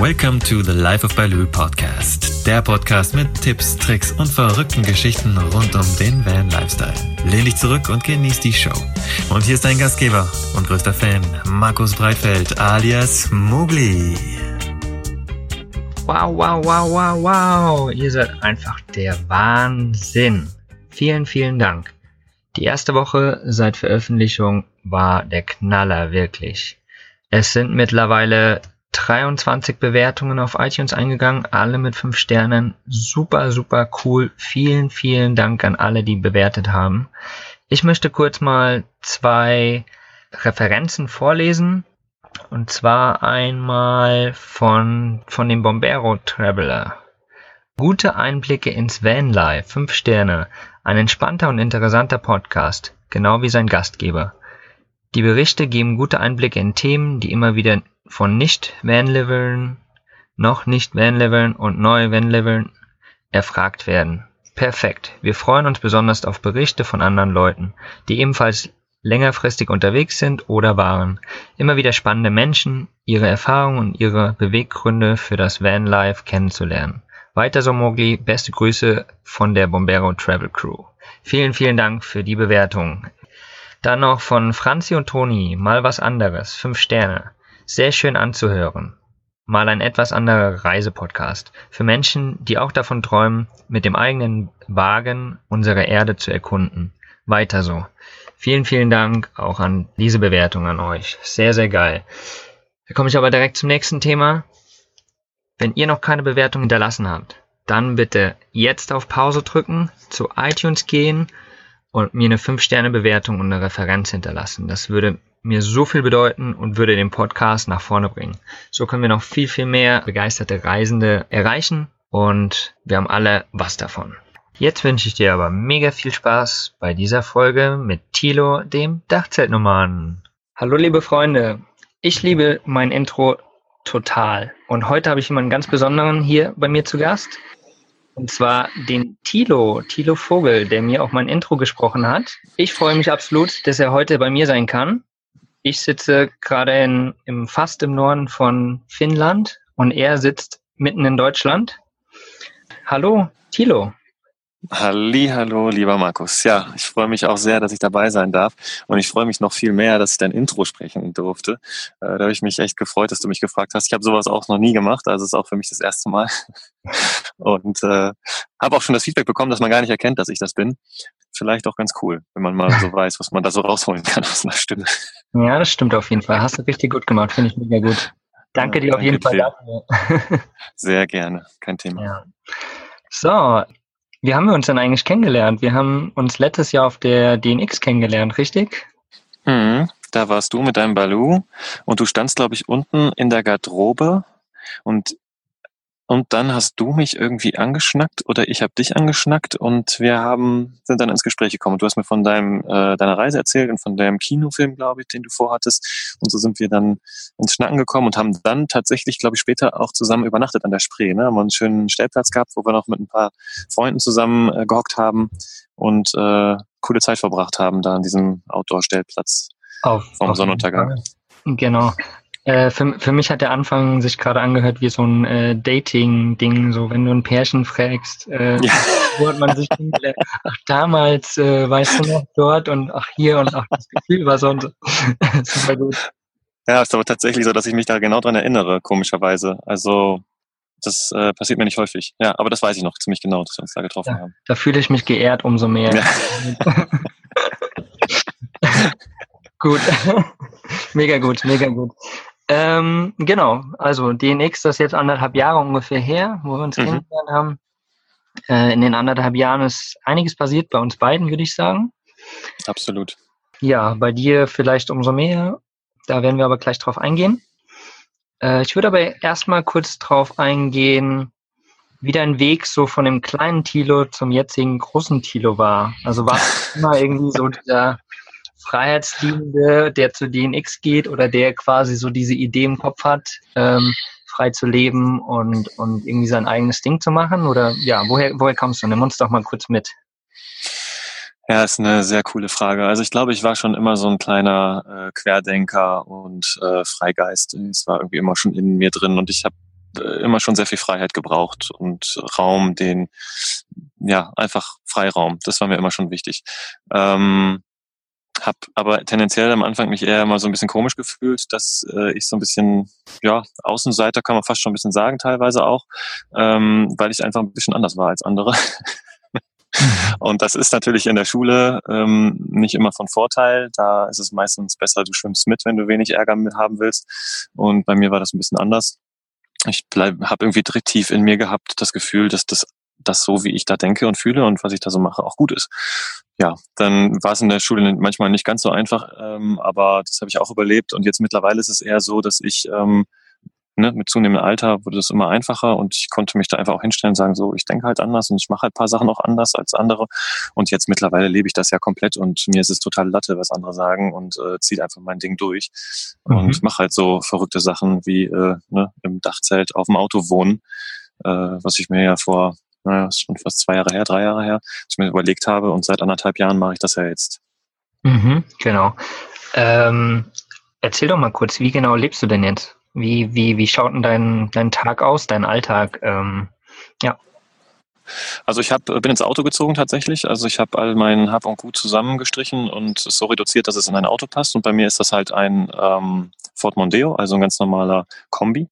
Welcome to the Life of Baloo Podcast. Der Podcast mit Tipps, Tricks und verrückten Geschichten rund um den Van Lifestyle. Lehn dich zurück und genieß die Show. Und hier ist dein Gastgeber und größter Fan, Markus Breitfeld alias Mugli. Wow, wow, wow, wow, wow. Ihr seid einfach der Wahnsinn. Vielen, vielen Dank. Die erste Woche seit Veröffentlichung war der Knaller wirklich. Es sind mittlerweile 23 Bewertungen auf iTunes eingegangen, alle mit 5 Sternen. Super, super cool. Vielen, vielen Dank an alle, die bewertet haben. Ich möchte kurz mal zwei Referenzen vorlesen. Und zwar einmal von, von dem Bombero Traveler. Gute Einblicke ins Vanlife, 5 Sterne. Ein entspannter und interessanter Podcast, genau wie sein Gastgeber. Die Berichte geben gute Einblicke in Themen, die immer wieder von Nicht-Vanlivern, noch Nicht-Vanlivern und Neu-Vanlivern erfragt werden. Perfekt. Wir freuen uns besonders auf Berichte von anderen Leuten, die ebenfalls längerfristig unterwegs sind oder waren. Immer wieder spannende Menschen, ihre Erfahrungen und ihre Beweggründe für das Vanlife kennenzulernen. Weiter so Mogli, beste Grüße von der Bombero Travel Crew. Vielen, vielen Dank für die Bewertung. Dann noch von Franzi und Toni, mal was anderes, fünf Sterne. Sehr schön anzuhören. Mal ein etwas anderer Reisepodcast. Für Menschen, die auch davon träumen, mit dem eigenen Wagen unsere Erde zu erkunden. Weiter so. Vielen, vielen Dank auch an diese Bewertung an euch. Sehr, sehr geil. Da komme ich aber direkt zum nächsten Thema. Wenn ihr noch keine Bewertung hinterlassen habt, dann bitte jetzt auf Pause drücken, zu iTunes gehen und mir eine 5-Sterne-Bewertung und eine Referenz hinterlassen. Das würde mir so viel bedeuten und würde den Podcast nach vorne bringen. So können wir noch viel, viel mehr begeisterte Reisende erreichen und wir haben alle was davon. Jetzt wünsche ich dir aber mega viel Spaß bei dieser Folge mit Tilo, dem Dachzeltnummern. Hallo liebe Freunde, ich liebe mein Intro total und heute habe ich jemanden ganz besonderen hier bei mir zu Gast. Und zwar den Tilo, Tilo Vogel, der mir auch mein Intro gesprochen hat. Ich freue mich absolut, dass er heute bei mir sein kann. Ich sitze gerade in, im fast im Norden von Finnland und er sitzt mitten in Deutschland. Hallo, Tilo. Halli, hallo, lieber Markus. Ja, ich freue mich auch sehr, dass ich dabei sein darf. Und ich freue mich noch viel mehr, dass ich dein Intro sprechen durfte. Äh, da habe ich mich echt gefreut, dass du mich gefragt hast. Ich habe sowas auch noch nie gemacht, also ist auch für mich das erste Mal. Und äh, habe auch schon das Feedback bekommen, dass man gar nicht erkennt, dass ich das bin. Vielleicht auch ganz cool, wenn man mal so weiß, was man da so rausholen kann aus einer Stimme. Ja, das stimmt auf jeden Fall. Hast du richtig gut gemacht, finde ich mega gut. Danke ja, dir auf jeden Fall dafür. Sehr gerne, kein Thema. Ja. So, wie haben wir uns denn eigentlich kennengelernt? Wir haben uns letztes Jahr auf der DNX kennengelernt, richtig? Mhm, da warst du mit deinem Balu und du standst, glaube ich, unten in der Garderobe und und dann hast du mich irgendwie angeschnackt oder ich habe dich angeschnackt und wir haben sind dann ins Gespräch gekommen. Du hast mir von deinem äh, deiner Reise erzählt und von deinem Kinofilm, glaube ich, den du vorhattest. Und so sind wir dann ins Schnacken gekommen und haben dann tatsächlich, glaube ich, später auch zusammen übernachtet an der Spree. Ne? Haben einen schönen Stellplatz gehabt, wo wir noch mit ein paar Freunden zusammen äh, gehockt haben und äh, coole Zeit verbracht haben da an diesem Outdoor-Stellplatz vom Sonnenuntergang. Genau. Äh, für, für mich hat der Anfang sich gerade angehört wie so ein äh, Dating-Ding, so wenn du ein Pärchen fragst, äh, ja. wo hat man sich? Ach, damals, äh, weißt du noch, dort und ach, hier und ach, das Gefühl war so und so. Super gut. Ja, ist aber tatsächlich so, dass ich mich da genau dran erinnere, komischerweise. Also, das äh, passiert mir nicht häufig. Ja, aber das weiß ich noch ziemlich genau, dass wir uns da getroffen ja, haben. Da fühle ich mich geehrt umso mehr. Ja. gut. mega gut, mega gut. Ähm, genau, also DNX, das ist jetzt anderthalb Jahre ungefähr her, wo wir uns mhm. kennengelernt haben. Äh, in den anderthalb Jahren ist einiges passiert bei uns beiden, würde ich sagen. Absolut. Ja, bei dir vielleicht umso mehr. Da werden wir aber gleich drauf eingehen. Äh, ich würde aber erstmal kurz drauf eingehen, wie dein Weg so von dem kleinen Tilo zum jetzigen großen Tilo war. Also war es immer irgendwie so dieser Freiheitsliebende, der zu DNX geht oder der quasi so diese Idee im Kopf hat, ähm, frei zu leben und, und irgendwie sein eigenes Ding zu machen? Oder ja, woher, woher kommst du? Nimm uns doch mal kurz mit. Ja, ist eine sehr coole Frage. Also ich glaube, ich war schon immer so ein kleiner äh, Querdenker und äh, Freigeist. Es war irgendwie immer schon in mir drin und ich habe äh, immer schon sehr viel Freiheit gebraucht und Raum, den, ja, einfach Freiraum. Das war mir immer schon wichtig. Ähm, hab aber tendenziell am Anfang mich eher mal so ein bisschen komisch gefühlt, dass äh, ich so ein bisschen, ja, Außenseiter kann man fast schon ein bisschen sagen, teilweise auch, ähm, weil ich einfach ein bisschen anders war als andere. Und das ist natürlich in der Schule ähm, nicht immer von Vorteil. Da ist es meistens besser, du schwimmst mit, wenn du wenig Ärger mit haben willst. Und bei mir war das ein bisschen anders. Ich habe irgendwie tief in mir gehabt das Gefühl, dass das das so, wie ich da denke und fühle und was ich da so mache, auch gut ist. Ja, dann war es in der Schule manchmal nicht ganz so einfach, ähm, aber das habe ich auch überlebt. Und jetzt mittlerweile ist es eher so, dass ich ähm, ne, mit zunehmendem Alter wurde es immer einfacher und ich konnte mich da einfach auch hinstellen und sagen, so, ich denke halt anders und ich mache halt paar Sachen auch anders als andere. Und jetzt mittlerweile lebe ich das ja komplett und mir ist es total Latte, was andere sagen und äh, ziehe einfach mein Ding durch mhm. und mache halt so verrückte Sachen wie äh, ne, im Dachzelt auf dem Auto wohnen, äh, was ich mir ja vor naja, ist schon fast zwei Jahre her, drei Jahre her, dass ich mir überlegt habe und seit anderthalb Jahren mache ich das ja jetzt. Mhm, genau. Ähm, erzähl doch mal kurz, wie genau lebst du denn jetzt? Wie, wie, wie schaut denn dein, dein Tag aus, dein Alltag? Ähm, ja. Also ich hab, bin ins Auto gezogen tatsächlich. Also ich habe all mein Hab und Gut zusammengestrichen und so reduziert, dass es in ein Auto passt. Und bei mir ist das halt ein ähm, Ford Mondeo, also ein ganz normaler Kombi.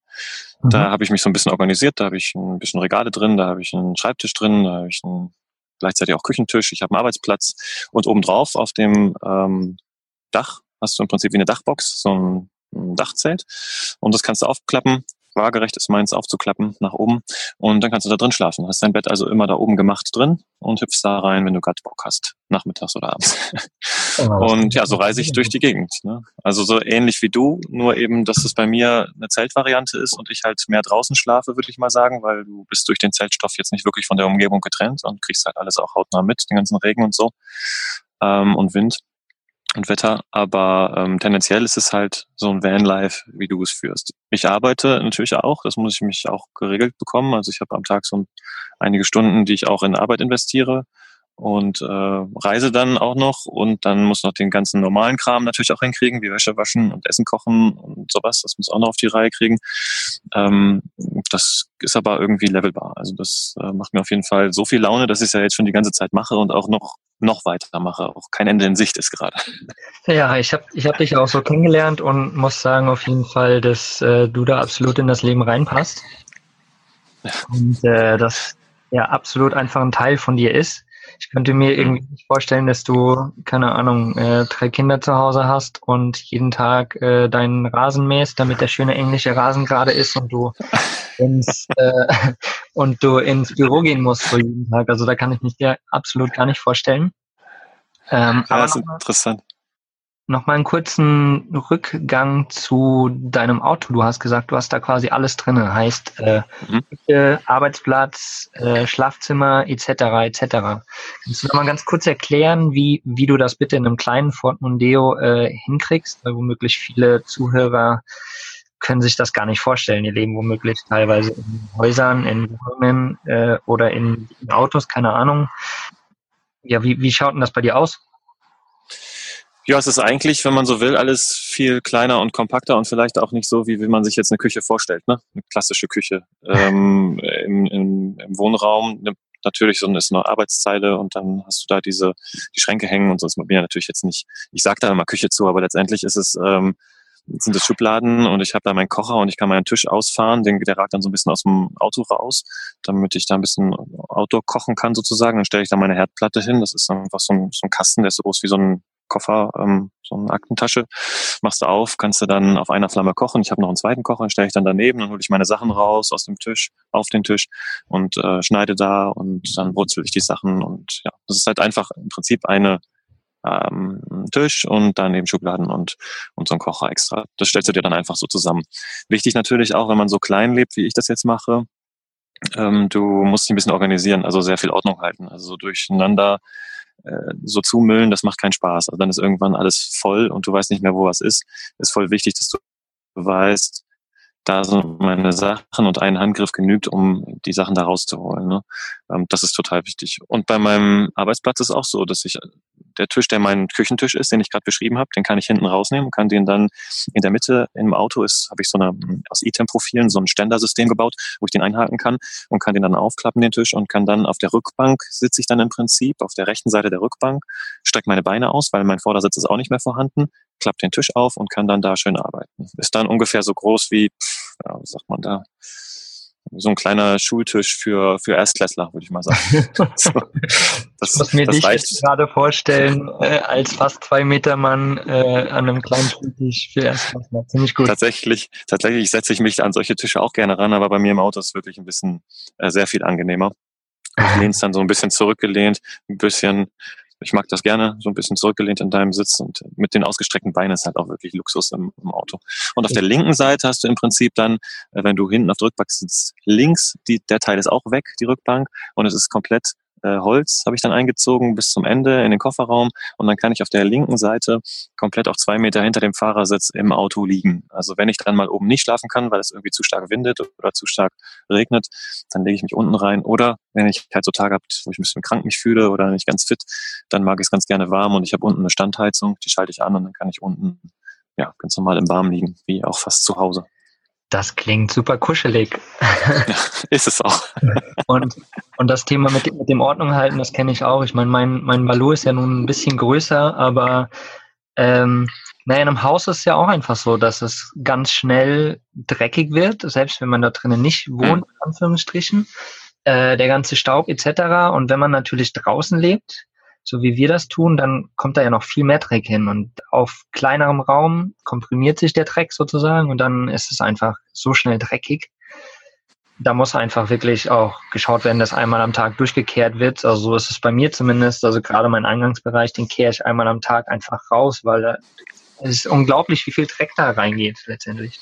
Mhm. Da habe ich mich so ein bisschen organisiert. Da habe ich ein bisschen Regale drin, da habe ich einen Schreibtisch drin, da habe ich einen, gleichzeitig auch Küchentisch. Ich habe einen Arbeitsplatz und obendrauf auf dem ähm, Dach hast du im Prinzip wie eine Dachbox, so ein ein Dachzelt und das kannst du aufklappen. Waagerecht ist meins aufzuklappen nach oben und dann kannst du da drin schlafen. Hast dein Bett also immer da oben gemacht drin und hüpfst da rein, wenn du gerade Bock hast, nachmittags oder abends. Oh, und ja, so reise ich durch die Gegend. Ne? Also so ähnlich wie du, nur eben, dass es bei mir eine Zeltvariante ist und ich halt mehr draußen schlafe, würde ich mal sagen, weil du bist durch den Zeltstoff jetzt nicht wirklich von der Umgebung getrennt und kriegst halt alles auch hautnah mit, den ganzen Regen und so ähm, und Wind und Wetter, aber ähm, tendenziell ist es halt so ein Vanlife, wie du es führst. Ich arbeite natürlich auch, das muss ich mich auch geregelt bekommen. Also ich habe am Tag so einige Stunden, die ich auch in Arbeit investiere und äh, reise dann auch noch und dann muss noch den ganzen normalen Kram natürlich auch hinkriegen, wie Wäsche waschen und Essen kochen und sowas. Das muss auch noch auf die Reihe kriegen. Ähm, das ist aber irgendwie levelbar. Also das äh, macht mir auf jeden Fall so viel Laune, dass ich es ja jetzt schon die ganze Zeit mache und auch noch noch weitermache. Auch kein Ende in Sicht ist gerade. Ja, ich habe ich hab dich auch so kennengelernt und muss sagen auf jeden Fall, dass äh, du da absolut in das Leben reinpasst. Und äh, das ja absolut einfach ein Teil von dir ist. Ich könnte mir mhm. irgendwie nicht vorstellen, dass du, keine Ahnung, äh, drei Kinder zu Hause hast und jeden Tag äh, deinen Rasen mähst, damit der schöne englische Rasen gerade ist und du ins, äh, und du ins Büro gehen musst so jeden Tag. Also da kann ich mich dir absolut gar nicht vorstellen. Ähm, ja, aber das ist interessant. Nochmal einen kurzen Rückgang zu deinem Auto. Du hast gesagt, du hast da quasi alles drin. Heißt äh, mhm. Arbeitsplatz, äh, Schlafzimmer etc. etc. Kannst du noch mal ganz kurz erklären, wie, wie du das bitte in einem kleinen Ford Mondeo äh, hinkriegst? Weil womöglich viele Zuhörer können sich das gar nicht vorstellen. Die leben womöglich teilweise in Häusern, in Wohnungen äh, oder in, in Autos, keine Ahnung. Ja, wie, wie schaut denn das bei dir aus? Ja, es ist eigentlich, wenn man so will, alles viel kleiner und kompakter und vielleicht auch nicht so, wie, wie man sich jetzt eine Küche vorstellt, ne? Eine klassische Küche. ähm, im, im, Im Wohnraum ne, natürlich so ist eine Arbeitszeile und dann hast du da diese die Schränke hängen und sonst bin ja natürlich jetzt nicht, ich sag da immer Küche zu, aber letztendlich ist es ähm, sind es Schubladen und ich habe da meinen Kocher und ich kann meinen Tisch ausfahren, den, der ragt dann so ein bisschen aus dem Auto raus, damit ich da ein bisschen Outdoor kochen kann sozusagen. Dann stelle ich da meine Herdplatte hin, das ist einfach so ein, so ein Kasten, der ist so groß wie so ein Koffer, ähm, so eine Aktentasche, machst du auf, kannst du dann auf einer Flamme kochen. Ich habe noch einen zweiten Kocher, den stelle ich dann daneben, dann hole ich meine Sachen raus aus dem Tisch, auf den Tisch und äh, schneide da und dann wurzel ich die Sachen und ja, das ist halt einfach im Prinzip eine ähm, Tisch und dann eben Schubladen und, und so ein Kocher extra. Das stellst du dir dann einfach so zusammen. Wichtig natürlich auch, wenn man so klein lebt, wie ich das jetzt mache, ähm, du musst dich ein bisschen organisieren, also sehr viel Ordnung halten. Also so durcheinander äh, so zumüllen, das macht keinen Spaß. Also dann ist irgendwann alles voll und du weißt nicht mehr, wo was ist. Ist voll wichtig, dass du weißt, da sind meine Sachen und ein Handgriff genügt, um die Sachen da rauszuholen. Ne? Ähm, das ist total wichtig. Und bei meinem Arbeitsplatz ist auch so, dass ich der Tisch, der mein Küchentisch ist, den ich gerade beschrieben habe, den kann ich hinten rausnehmen, kann den dann in der Mitte im Auto ist, habe ich so eine aus iTem-Profilen so ein Ständersystem gebaut, wo ich den einhaken kann und kann den dann aufklappen, den Tisch, und kann dann auf der Rückbank sitze ich dann im Prinzip, auf der rechten Seite der Rückbank, strecke meine Beine aus, weil mein Vordersitz ist auch nicht mehr vorhanden, klappe den Tisch auf und kann dann da schön arbeiten. Ist dann ungefähr so groß wie, ja, was sagt man da, so ein kleiner Schultisch für, für Erstklässler, würde ich mal sagen. so, das, ich muss mir dich reicht. gerade vorstellen, äh, als fast zwei Meter Mann äh, an einem kleinen Schultisch für Erstklässler. Ziemlich gut. Tatsächlich, tatsächlich setze ich mich an solche Tische auch gerne ran, aber bei mir im Auto ist es wirklich ein bisschen äh, sehr viel angenehmer. Ich lehne es dann so ein bisschen zurückgelehnt, ein bisschen ich mag das gerne, so ein bisschen zurückgelehnt in deinem Sitz und mit den ausgestreckten Beinen ist halt auch wirklich Luxus im, im Auto. Und auf der linken Seite hast du im Prinzip dann, äh, wenn du hinten auf der Rückbank sitzt, links, die, der Teil ist auch weg, die Rückbank, und es ist komplett äh, Holz habe ich dann eingezogen bis zum Ende in den Kofferraum und dann kann ich auf der linken Seite komplett auch zwei Meter hinter dem Fahrersitz im Auto liegen. Also wenn ich dann mal oben nicht schlafen kann, weil es irgendwie zu stark windet oder zu stark regnet, dann lege ich mich unten rein. Oder wenn ich halt so Tage habe, wo ich ein bisschen krank mich fühle oder nicht ganz fit, dann mag ich es ganz gerne warm und ich habe unten eine Standheizung, die schalte ich an und dann kann ich unten ja ganz normal im Warm liegen, wie auch fast zu Hause. Das klingt super kuschelig. Ja, ist es auch. und, und das Thema mit, mit dem Ordnung halten, das kenne ich auch. Ich meine, mein, mein Balou ist ja nun ein bisschen größer, aber ähm, naja, in einem Haus ist es ja auch einfach so, dass es ganz schnell dreckig wird, selbst wenn man da drinnen nicht wohnt, in Anführungsstrichen. Äh, der ganze Staub etc. Und wenn man natürlich draußen lebt, so wie wir das tun, dann kommt da ja noch viel mehr Dreck hin. Und auf kleinerem Raum komprimiert sich der Dreck sozusagen und dann ist es einfach so schnell dreckig. Da muss einfach wirklich auch geschaut werden, dass einmal am Tag durchgekehrt wird. Also so ist es bei mir zumindest. Also gerade mein Eingangsbereich, den kehre ich einmal am Tag einfach raus, weil es ist unglaublich, wie viel Dreck da reingeht letztendlich.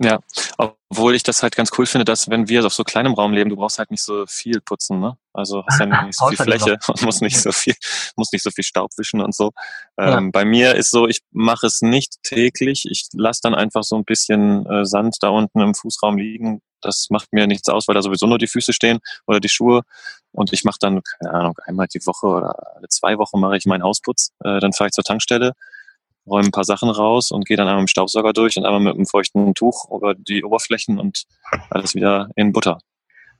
Ja, obwohl ich das halt ganz cool finde, dass wenn wir auf so kleinem Raum leben, du brauchst halt nicht so viel putzen, ne? Also hast ja nicht so viel Fläche und musst nicht so viel, musst nicht so viel Staub wischen und so. Ja. Ähm, bei mir ist so, ich mache es nicht täglich. Ich lasse dann einfach so ein bisschen äh, Sand da unten im Fußraum liegen. Das macht mir nichts aus, weil da sowieso nur die Füße stehen oder die Schuhe. Und ich mache dann, keine Ahnung, einmal die Woche oder alle zwei Wochen mache ich meinen Hausputz. Äh, dann fahre ich zur Tankstelle räume ein paar Sachen raus und gehe dann einmal mit dem Staubsauger durch und einmal mit einem feuchten Tuch über die Oberflächen und alles wieder in Butter.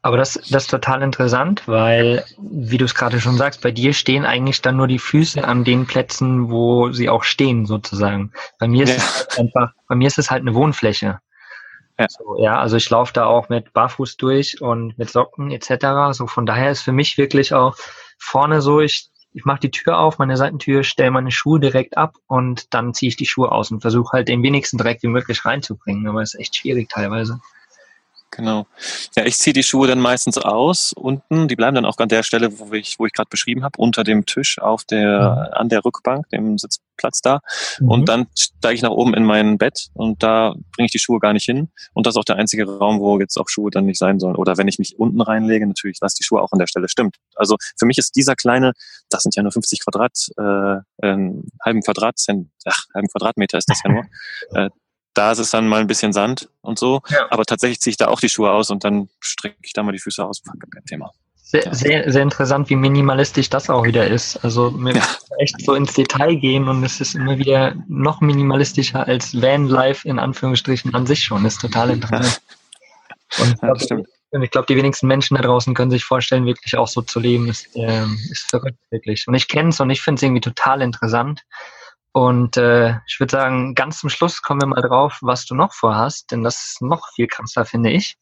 Aber das, das ist total interessant, weil, wie du es gerade schon sagst, bei dir stehen eigentlich dann nur die Füße an den Plätzen, wo sie auch stehen, sozusagen. Bei mir ist ja. es halt einfach, bei mir ist es halt eine Wohnfläche. Ja, so, ja also ich laufe da auch mit Barfuß durch und mit Socken etc. So von daher ist für mich wirklich auch vorne so, ich ich mache die Tür auf, meine Seitentür, stelle meine Schuhe direkt ab und dann ziehe ich die Schuhe aus und versuche halt den wenigsten Dreck wie möglich reinzubringen. Aber es ist echt schwierig teilweise. Genau. Ja, ich ziehe die Schuhe dann meistens aus unten. Die bleiben dann auch an der Stelle, wo ich, wo ich gerade beschrieben habe, unter dem Tisch auf der, mhm. an der Rückbank, dem Sitzplatz da. Mhm. Und dann steige ich nach oben in mein Bett und da bringe ich die Schuhe gar nicht hin. Und das ist auch der einzige Raum, wo jetzt auch Schuhe dann nicht sein sollen. Oder wenn ich mich unten reinlege, natürlich lasse die Schuhe auch an der Stelle. Stimmt. Also für mich ist dieser kleine, das sind ja nur 50 Quadrat, äh, einen halben Quadrat, ach, halben Quadratmeter ist das ja nur. Äh, da ist es dann mal ein bisschen Sand und so. Ja. Aber tatsächlich ziehe ich da auch die Schuhe aus und dann strecke ich da mal die Füße aus. Kein Thema. Sehr, ja. sehr, sehr interessant, wie minimalistisch das auch wieder ist. Also mir ja. echt so ins Detail gehen und es ist immer wieder noch minimalistischer als Vanlife in Anführungsstrichen an sich schon. Das ist total interessant. Und ich glaube, glaub, die wenigsten Menschen da draußen können sich vorstellen, wirklich auch so zu leben. Ist, ähm, ist verrückt, wirklich. Und ich kenne es und ich finde es irgendwie total interessant. Und äh, ich würde sagen, ganz zum Schluss kommen wir mal drauf, was du noch vorhast, denn das ist noch viel krasser, finde ich.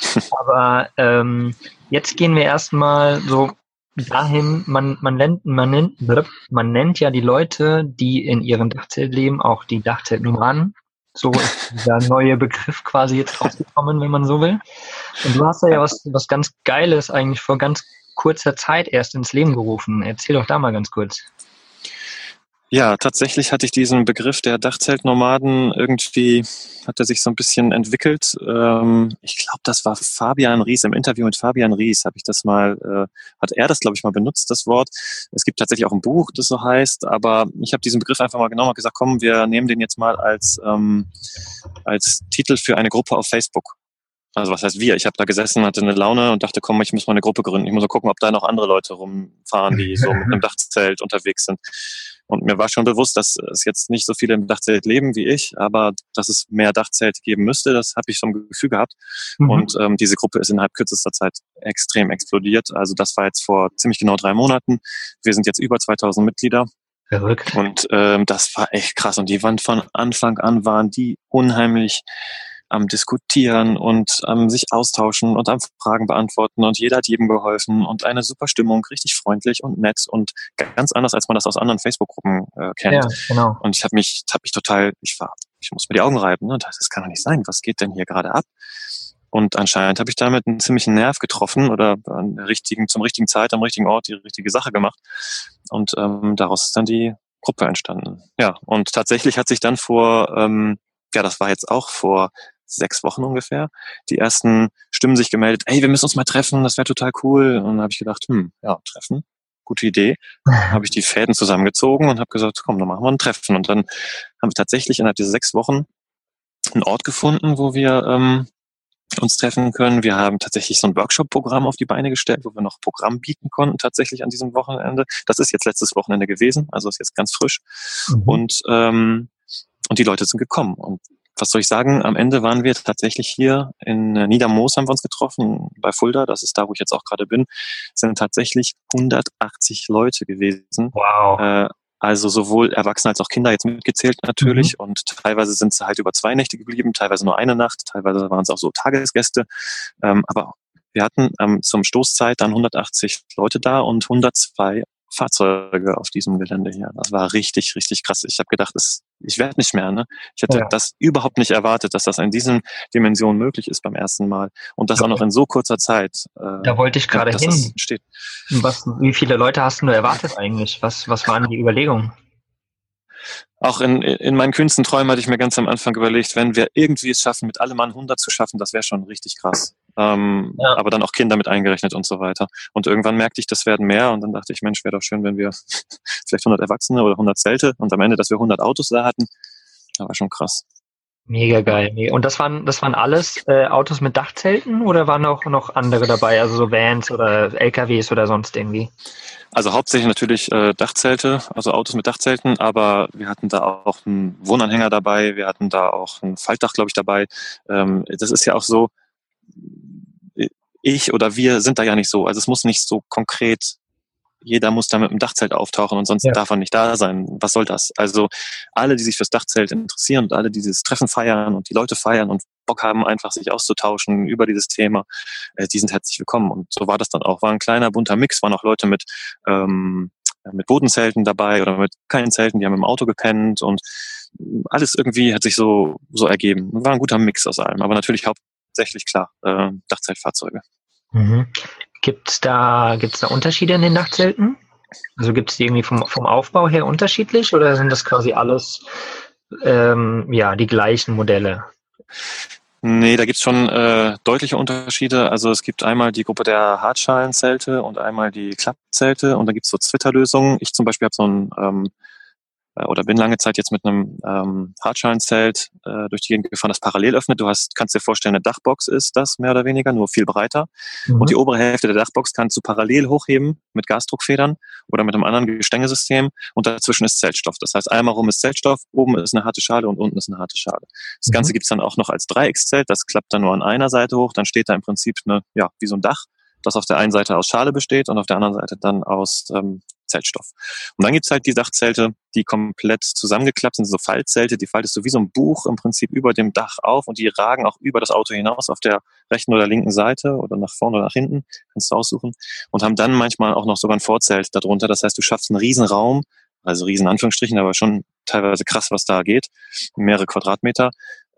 Aber ähm, jetzt gehen wir erstmal so dahin, man, man, nennt, man, nennt, man nennt ja die Leute, die in ihrem Dachzelt leben, auch die Dachzeltnummern. So ist dieser neue Begriff quasi jetzt rausgekommen, wenn man so will. Und du hast ja was, was ganz Geiles eigentlich vor ganz kurzer Zeit erst ins Leben gerufen. Erzähl doch da mal ganz kurz. Ja, tatsächlich hatte ich diesen Begriff der Dachzeltnomaden irgendwie, hat er sich so ein bisschen entwickelt. Ähm, ich glaube, das war Fabian Ries, im Interview mit Fabian Ries habe ich das mal, äh, hat er das, glaube ich, mal benutzt, das Wort. Es gibt tatsächlich auch ein Buch, das so heißt, aber ich habe diesen Begriff einfach mal genommen und gesagt, komm, wir nehmen den jetzt mal als, ähm, als Titel für eine Gruppe auf Facebook. Also was heißt wir? Ich habe da gesessen, hatte eine Laune und dachte, komm, ich muss mal eine Gruppe gründen. Ich muss mal gucken, ob da noch andere Leute rumfahren, die so mit einem Dachzelt unterwegs sind. Und mir war schon bewusst, dass es jetzt nicht so viele im Dachzelt leben wie ich, aber dass es mehr Dachzelte geben müsste, das habe ich vom Gefühl gehabt. Mhm. Und ähm, diese Gruppe ist innerhalb kürzester Zeit extrem explodiert. Also das war jetzt vor ziemlich genau drei Monaten. Wir sind jetzt über 2000 Mitglieder. Verrückt. Und ähm, das war echt krass. Und die waren von Anfang an waren die unheimlich am Diskutieren und am sich austauschen und am Fragen beantworten und jeder hat jedem geholfen und eine super Stimmung, richtig freundlich und nett und ganz anders, als man das aus anderen Facebook-Gruppen äh, kennt. Ja, genau. Und ich habe mich, hab mich total, ich war, ich muss mir die Augen reiben, ne? das, das kann doch nicht sein, was geht denn hier gerade ab? Und anscheinend habe ich damit einen ziemlichen Nerv getroffen oder an der richtigen, zum richtigen Zeit, am richtigen Ort die richtige Sache gemacht. Und ähm, daraus ist dann die Gruppe entstanden. Ja, und tatsächlich hat sich dann vor, ähm, ja, das war jetzt auch vor sechs Wochen ungefähr, die ersten Stimmen sich gemeldet, ey, wir müssen uns mal treffen, das wäre total cool. Und dann habe ich gedacht, hm, ja, treffen, gute Idee. habe ich die Fäden zusammengezogen und habe gesagt, komm, dann machen wir ein Treffen. Und dann haben wir tatsächlich innerhalb dieser sechs Wochen einen Ort gefunden, wo wir ähm, uns treffen können. Wir haben tatsächlich so ein Workshop-Programm auf die Beine gestellt, wo wir noch Programm bieten konnten, tatsächlich an diesem Wochenende. Das ist jetzt letztes Wochenende gewesen, also ist jetzt ganz frisch. Mhm. Und, ähm, und die Leute sind gekommen. Und was soll ich sagen, am Ende waren wir tatsächlich hier in äh, Niedermoos haben wir uns getroffen, bei Fulda, das ist da, wo ich jetzt auch gerade bin, sind tatsächlich 180 Leute gewesen. Wow. Äh, also sowohl Erwachsene als auch Kinder jetzt mitgezählt natürlich mhm. und teilweise sind sie halt über zwei Nächte geblieben, teilweise nur eine Nacht, teilweise waren es auch so Tagesgäste. Ähm, aber wir hatten ähm, zum Stoßzeit dann 180 Leute da und 102 Fahrzeuge auf diesem Gelände hier. Das war richtig, richtig krass. Ich habe gedacht, das, ich werde nicht mehr. Ne? Ich hätte ja. das überhaupt nicht erwartet, dass das in diesen Dimensionen möglich ist beim ersten Mal und das ja. auch noch in so kurzer Zeit. Äh, da wollte ich gerade hin. Steht. Was, wie viele Leute hast du erwartet eigentlich? Was, was waren die Überlegungen? auch in, in meinen kühnsten Träumen hatte ich mir ganz am Anfang überlegt, wenn wir irgendwie es schaffen, mit allem Mann 100 zu schaffen, das wäre schon richtig krass. Ähm, ja. Aber dann auch Kinder mit eingerechnet und so weiter. Und irgendwann merkte ich, das werden mehr und dann dachte ich, Mensch, wäre doch schön, wenn wir vielleicht 100 Erwachsene oder 100 Zelte und am Ende, dass wir 100 Autos da hatten. Das war schon krass. Mega geil. Und das waren, das waren alles äh, Autos mit Dachzelten oder waren auch noch andere dabei, also so Vans oder LKWs oder sonst irgendwie? Also hauptsächlich natürlich äh, Dachzelte, also Autos mit Dachzelten, aber wir hatten da auch einen Wohnanhänger dabei, wir hatten da auch ein Faltdach, glaube ich, dabei. Ähm, das ist ja auch so, ich oder wir sind da ja nicht so. Also es muss nicht so konkret jeder muss da mit dem Dachzelt auftauchen und sonst ja. darf er nicht da sein. Was soll das? Also alle, die sich fürs Dachzelt interessieren und alle, die dieses Treffen feiern und die Leute feiern und Bock haben, einfach sich auszutauschen über dieses Thema, äh, die sind herzlich willkommen. Und so war das dann auch. War ein kleiner bunter Mix, waren auch Leute mit ähm, mit Bodenzelten dabei oder mit keinen Zelten, die haben im Auto gepennt und alles irgendwie hat sich so so ergeben. War ein guter Mix aus allem, aber natürlich hauptsächlich klar äh, Dachzeltfahrzeuge. Mhm. Gibt es da, gibt's da Unterschiede in den Nachtzelten? Also gibt es die irgendwie vom, vom Aufbau her unterschiedlich oder sind das quasi alles ähm, ja, die gleichen Modelle? Nee, da gibt's schon äh, deutliche Unterschiede. Also es gibt einmal die Gruppe der Hartschalenzelte und einmal die Klappzelte und da gibt's so Twitter-Lösungen. Ich zum Beispiel habe so ein ähm, äh, oder bin lange Zeit jetzt mit einem ähm, Hartschalenzelt äh, durch die Gegend gefahren, das parallel öffnet. Du hast, kannst dir vorstellen, eine Dachbox ist das mehr oder weniger, nur viel breiter. Mhm. Und die obere Hälfte der Dachbox kannst du parallel hochheben mit Gasdruckfedern oder mit einem anderen Gestängesystem und dazwischen ist Zeltstoff. Das heißt, einmal rum ist Zeltstoff, oben ist eine harte Schale und unten ist eine harte Schale. Das mhm. Ganze gibt's dann auch noch als Dreieckszelt, das klappt dann nur an einer Seite hoch, dann steht da im Prinzip eine, ja, wie so ein Dach das auf der einen Seite aus Schale besteht und auf der anderen Seite dann aus ähm, Zeltstoff. Und dann gibt's halt die Dachzelte, die komplett zusammengeklappt sind, so Faltzelte, die faltest du wie so ein Buch im Prinzip über dem Dach auf und die ragen auch über das Auto hinaus auf der rechten oder linken Seite oder nach vorne oder nach hinten, kannst du aussuchen, und haben dann manchmal auch noch sogar ein Vorzelt darunter. Das heißt, du schaffst einen riesen Raum, also riesen Anführungsstrichen, aber schon teilweise krass, was da geht, mehrere Quadratmeter,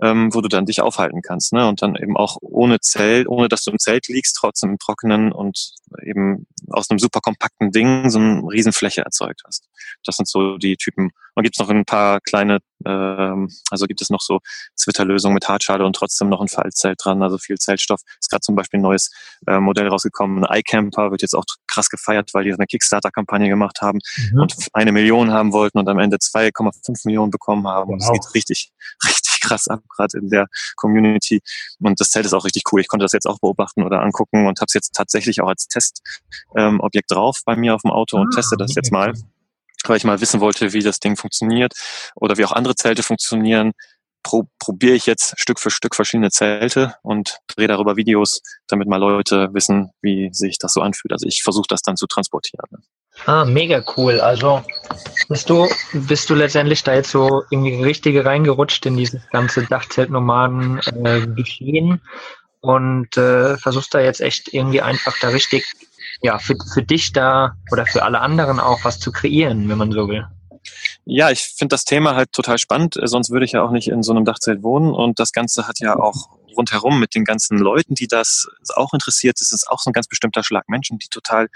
ähm, wo du dann dich aufhalten kannst. Ne? Und dann eben auch ohne Zelt, ohne dass du im Zelt liegst, trotzdem im Trockenen und eben aus einem super kompakten Ding so eine Riesenfläche erzeugt hast. Das sind so die Typen. Und gibt es noch ein paar kleine, ähm, also gibt es noch so Zwitterlösungen mit Hartschale und trotzdem noch ein Faltzelt dran, also viel Zeltstoff. Ist gerade zum Beispiel ein neues äh, Modell rausgekommen. Ein iCamper wird jetzt auch krass gefeiert, weil die eine Kickstarter-Kampagne gemacht haben mhm. und eine Million haben wollten und am Ende 2,5 1,5 Millionen bekommen haben. Wow. Das geht richtig, richtig krass ab, gerade in der Community. Und das Zelt ist auch richtig cool. Ich konnte das jetzt auch beobachten oder angucken und habe es jetzt tatsächlich auch als Testobjekt ähm, drauf bei mir auf dem Auto und ah, teste das jetzt mal weil ich mal wissen wollte, wie das Ding funktioniert oder wie auch andere Zelte funktionieren pro, probiere ich jetzt Stück für Stück verschiedene Zelte und drehe darüber Videos, damit mal Leute wissen, wie sich das so anfühlt. Also ich versuche das dann zu transportieren. Ah, mega cool. Also bist du, bist du letztendlich da jetzt so irgendwie richtige reingerutscht in dieses ganze Dachzeltnomaden-Geschehen äh, und äh, versuchst da jetzt echt irgendwie einfach da richtig, ja, für, für dich da oder für alle anderen auch was zu kreieren, wenn man so will. Ja, ich finde das Thema halt total spannend, äh, sonst würde ich ja auch nicht in so einem Dachzelt wohnen. Und das Ganze hat ja auch rundherum mit den ganzen Leuten, die das auch interessiert, das ist auch so ein ganz bestimmter Schlag Menschen, die total,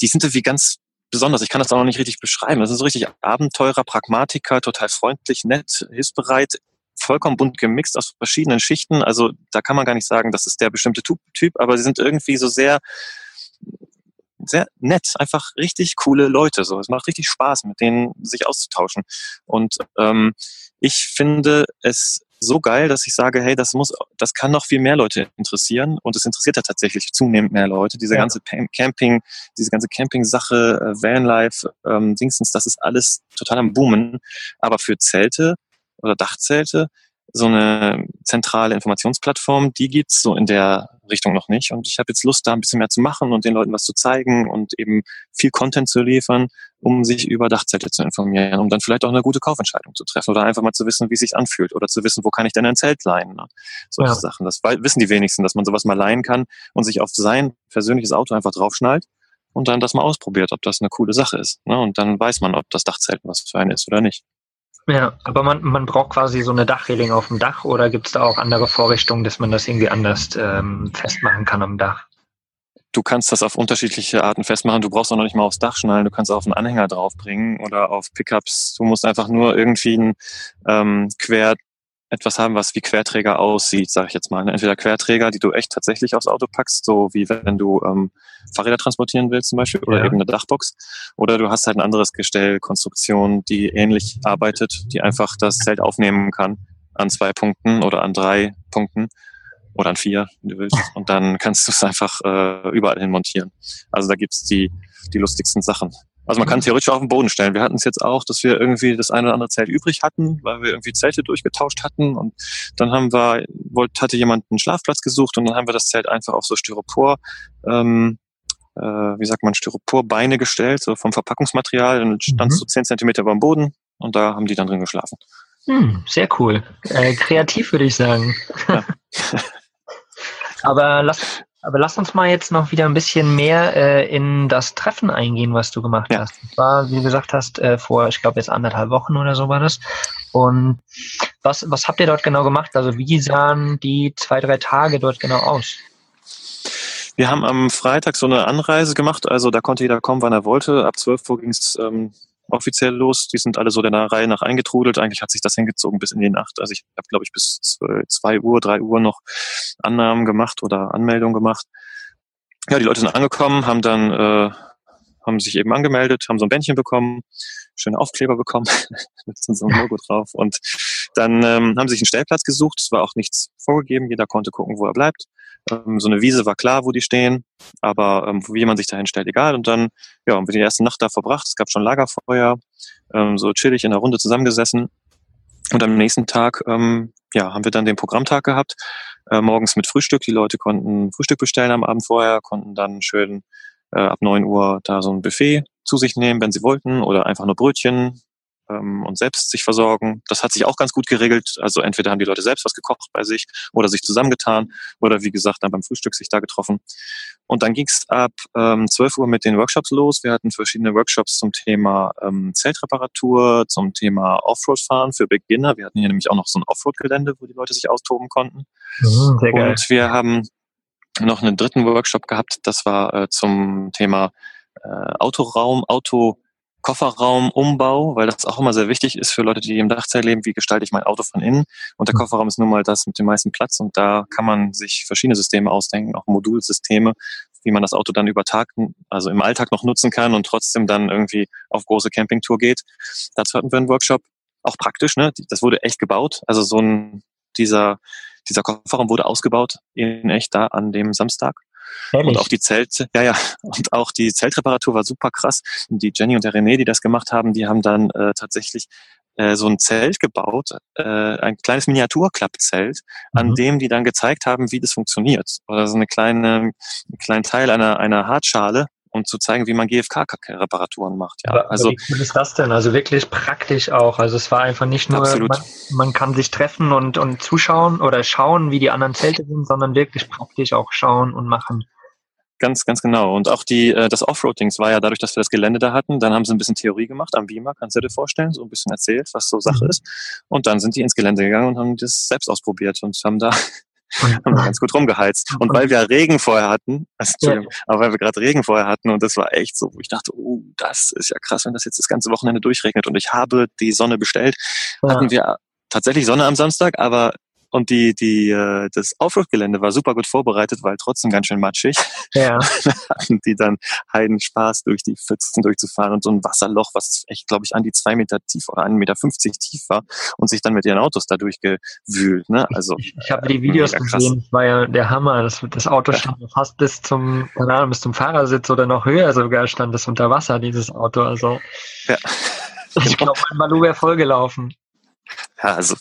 die sind irgendwie ganz besonders. Ich kann das auch noch nicht richtig beschreiben. Das sind so richtig Abenteurer, Pragmatiker, total freundlich, nett, hilfsbereit, vollkommen bunt gemixt aus verschiedenen Schichten. Also da kann man gar nicht sagen, das ist der bestimmte Typ, aber sie sind irgendwie so sehr sehr nett, einfach richtig coole Leute. So, es macht richtig Spaß, mit denen sich auszutauschen. Und ähm, ich finde es so geil, dass ich sage, hey, das muss, das kann noch viel mehr Leute interessieren und es interessiert ja tatsächlich zunehmend mehr Leute. Diese ja. ganze Camping, diese ganze Camping-Sache, äh, Vanlife, ähm, Dingsens, das ist alles total am Boomen. Aber für Zelte oder Dachzelte so eine zentrale Informationsplattform, die gibt's so in der Richtung noch nicht. Und ich habe jetzt Lust, da ein bisschen mehr zu machen und den Leuten was zu zeigen und eben viel Content zu liefern, um sich über Dachzelte zu informieren, um dann vielleicht auch eine gute Kaufentscheidung zu treffen oder einfach mal zu wissen, wie es sich anfühlt oder zu wissen, wo kann ich denn ein Zelt leihen. Ne? Solche ja. Sachen. Das wissen die wenigsten, dass man sowas mal leihen kann und sich auf sein persönliches Auto einfach draufschnallt und dann das mal ausprobiert, ob das eine coole Sache ist. Ne? Und dann weiß man, ob das Dachzelt was für einen ist oder nicht. Ja, aber man, man braucht quasi so eine Dachreling auf dem Dach oder gibt es da auch andere Vorrichtungen, dass man das irgendwie anders ähm, festmachen kann am Dach? Du kannst das auf unterschiedliche Arten festmachen. Du brauchst auch noch nicht mal aufs Dach schnallen. Du kannst auch auf einen Anhänger draufbringen oder auf Pickups. Du musst einfach nur irgendwie ein ähm, quer etwas haben, was wie Querträger aussieht, sage ich jetzt mal. Ne? Entweder Querträger, die du echt tatsächlich aufs Auto packst, so wie wenn du ähm, Fahrräder transportieren willst zum Beispiel, oder ja. eben eine Dachbox. Oder du hast halt ein anderes Gestell, Konstruktion, die ähnlich arbeitet, die einfach das Zelt aufnehmen kann an zwei Punkten oder an drei Punkten oder an vier, wenn du willst. Und dann kannst du es einfach äh, überall hin montieren. Also da gibt's die, die lustigsten Sachen. Also man kann theoretisch auf den Boden stellen. Wir hatten es jetzt auch, dass wir irgendwie das eine oder andere Zelt übrig hatten, weil wir irgendwie Zelte durchgetauscht hatten und dann haben wir, wollte, hatte jemand einen Schlafplatz gesucht und dann haben wir das Zelt einfach auf so Styropor, ähm, äh, wie sagt man, Styroporbeine gestellt, so vom Verpackungsmaterial, dann stand es mhm. so zehn Zentimeter beim Boden und da haben die dann drin geschlafen. Hm, sehr cool. Äh, kreativ würde ich sagen. Ja. Aber lass, aber lass uns mal jetzt noch wieder ein bisschen mehr äh, in das Treffen eingehen, was du gemacht ja. hast. Das war, wie du gesagt hast, äh, vor, ich glaube, jetzt anderthalb Wochen oder so war das. Und was, was habt ihr dort genau gemacht? Also wie sahen die zwei, drei Tage dort genau aus? Wir haben am Freitag so eine Anreise gemacht, also da konnte jeder kommen, wann er wollte. Ab 12 Uhr ging es ähm, offiziell los. Die sind alle so der Reihe nach eingetrudelt. Eigentlich hat sich das hingezogen bis in die Nacht. Also ich habe, glaube ich, bis zwei Uhr, drei Uhr noch Annahmen gemacht oder Anmeldungen gemacht. Ja, die Leute sind angekommen, haben dann äh, haben sich eben angemeldet, haben so ein Bändchen bekommen, schöne Aufkleber bekommen mit so einem Logo drauf und dann ähm, haben sich einen Stellplatz gesucht. Es war auch nichts vorgegeben, jeder konnte gucken, wo er bleibt. Ähm, so eine Wiese war klar, wo die stehen, aber ähm, wie man sich da hinstellt, egal. Und dann ja, haben wir die erste Nacht da verbracht. Es gab schon Lagerfeuer, ähm, so chillig in der Runde zusammengesessen. Und am nächsten Tag ähm, ja, haben wir dann den Programmtag gehabt. Äh, morgens mit Frühstück. Die Leute konnten Frühstück bestellen am Abend vorher, konnten dann schön äh, ab neun Uhr da so ein Buffet zu sich nehmen, wenn sie wollten, oder einfach nur Brötchen, ähm, und selbst sich versorgen. Das hat sich auch ganz gut geregelt. Also entweder haben die Leute selbst was gekocht bei sich oder sich zusammengetan oder wie gesagt dann beim Frühstück sich da getroffen. Und dann ging es ab ähm, 12 Uhr mit den Workshops los. Wir hatten verschiedene Workshops zum Thema ähm, Zeltreparatur, zum Thema Offroad-Fahren für Beginner. Wir hatten hier nämlich auch noch so ein Offroad-Gelände, wo die Leute sich austoben konnten. Mhm, und wir haben noch einen dritten Workshop gehabt, das war äh, zum Thema äh, Autoraum, Auto Kofferraumumbau, weil das auch immer sehr wichtig ist für Leute, die im Dachzelt leben, wie gestalte ich mein Auto von innen. Und der mhm. Kofferraum ist nun mal das mit dem meisten Platz und da kann man sich verschiedene Systeme ausdenken, auch Modulsysteme, wie man das Auto dann über Tag, also im Alltag noch nutzen kann und trotzdem dann irgendwie auf große Campingtour geht. Dazu hatten wir einen Workshop. Auch praktisch, ne? Das wurde echt gebaut. Also so ein, dieser, dieser Kofferraum wurde ausgebaut in echt da an dem Samstag. Ehrlich? Und auch die Zelt, ja, ja, und auch die Zeltreparatur war super krass. Und die Jenny und der René, die das gemacht haben, die haben dann äh, tatsächlich äh, so ein Zelt gebaut, äh, ein kleines Miniaturklappzelt, mhm. an dem die dann gezeigt haben, wie das funktioniert. Oder so eine kleine, einen kleinen Teil einer, einer Hartschale, um zu zeigen, wie man GFK-Reparaturen macht. Ja, aber, also, wie cool ist das denn? Also wirklich praktisch auch. Also es war einfach nicht nur, man, man, kann sich treffen und, und zuschauen oder schauen, wie die anderen Zelte sind, sondern wirklich praktisch auch schauen und machen. Ganz, ganz genau. Und auch die, äh, das Offroadings war ja dadurch, dass wir das Gelände da hatten. Dann haben sie ein bisschen Theorie gemacht am Beamer, kannst du dir vorstellen, so ein bisschen erzählt, was so Sache mhm. ist. Und dann sind die ins Gelände gegangen und haben das selbst ausprobiert und haben da haben ganz gut rumgeheizt. Und weil wir Regen vorher hatten, also, ja. aber weil wir gerade Regen vorher hatten und das war echt so, wo ich dachte, oh, das ist ja krass, wenn das jetzt das ganze Wochenende durchregnet und ich habe die Sonne bestellt, ja. hatten wir tatsächlich Sonne am Samstag, aber und die, die, äh, das Offroad-Gelände war super gut vorbereitet, weil trotzdem ganz schön matschig. Ja. hatten die dann heiden Spaß, durch die Pfützen durchzufahren und so ein Wasserloch, was echt, glaube ich, an die zwei Meter tief oder 1,50 Meter tief war und sich dann mit ihren Autos da durchgewühlt. Ne? Also, ich, ich habe die Videos gesehen, das war ja der Hammer. Das, das Auto stand ja. fast bis zum, keine Ahnung, bis zum Fahrersitz oder noch höher sogar stand es unter Wasser, dieses Auto. Also ja. ich glaube, mein Malu wäre vollgelaufen. Ja, also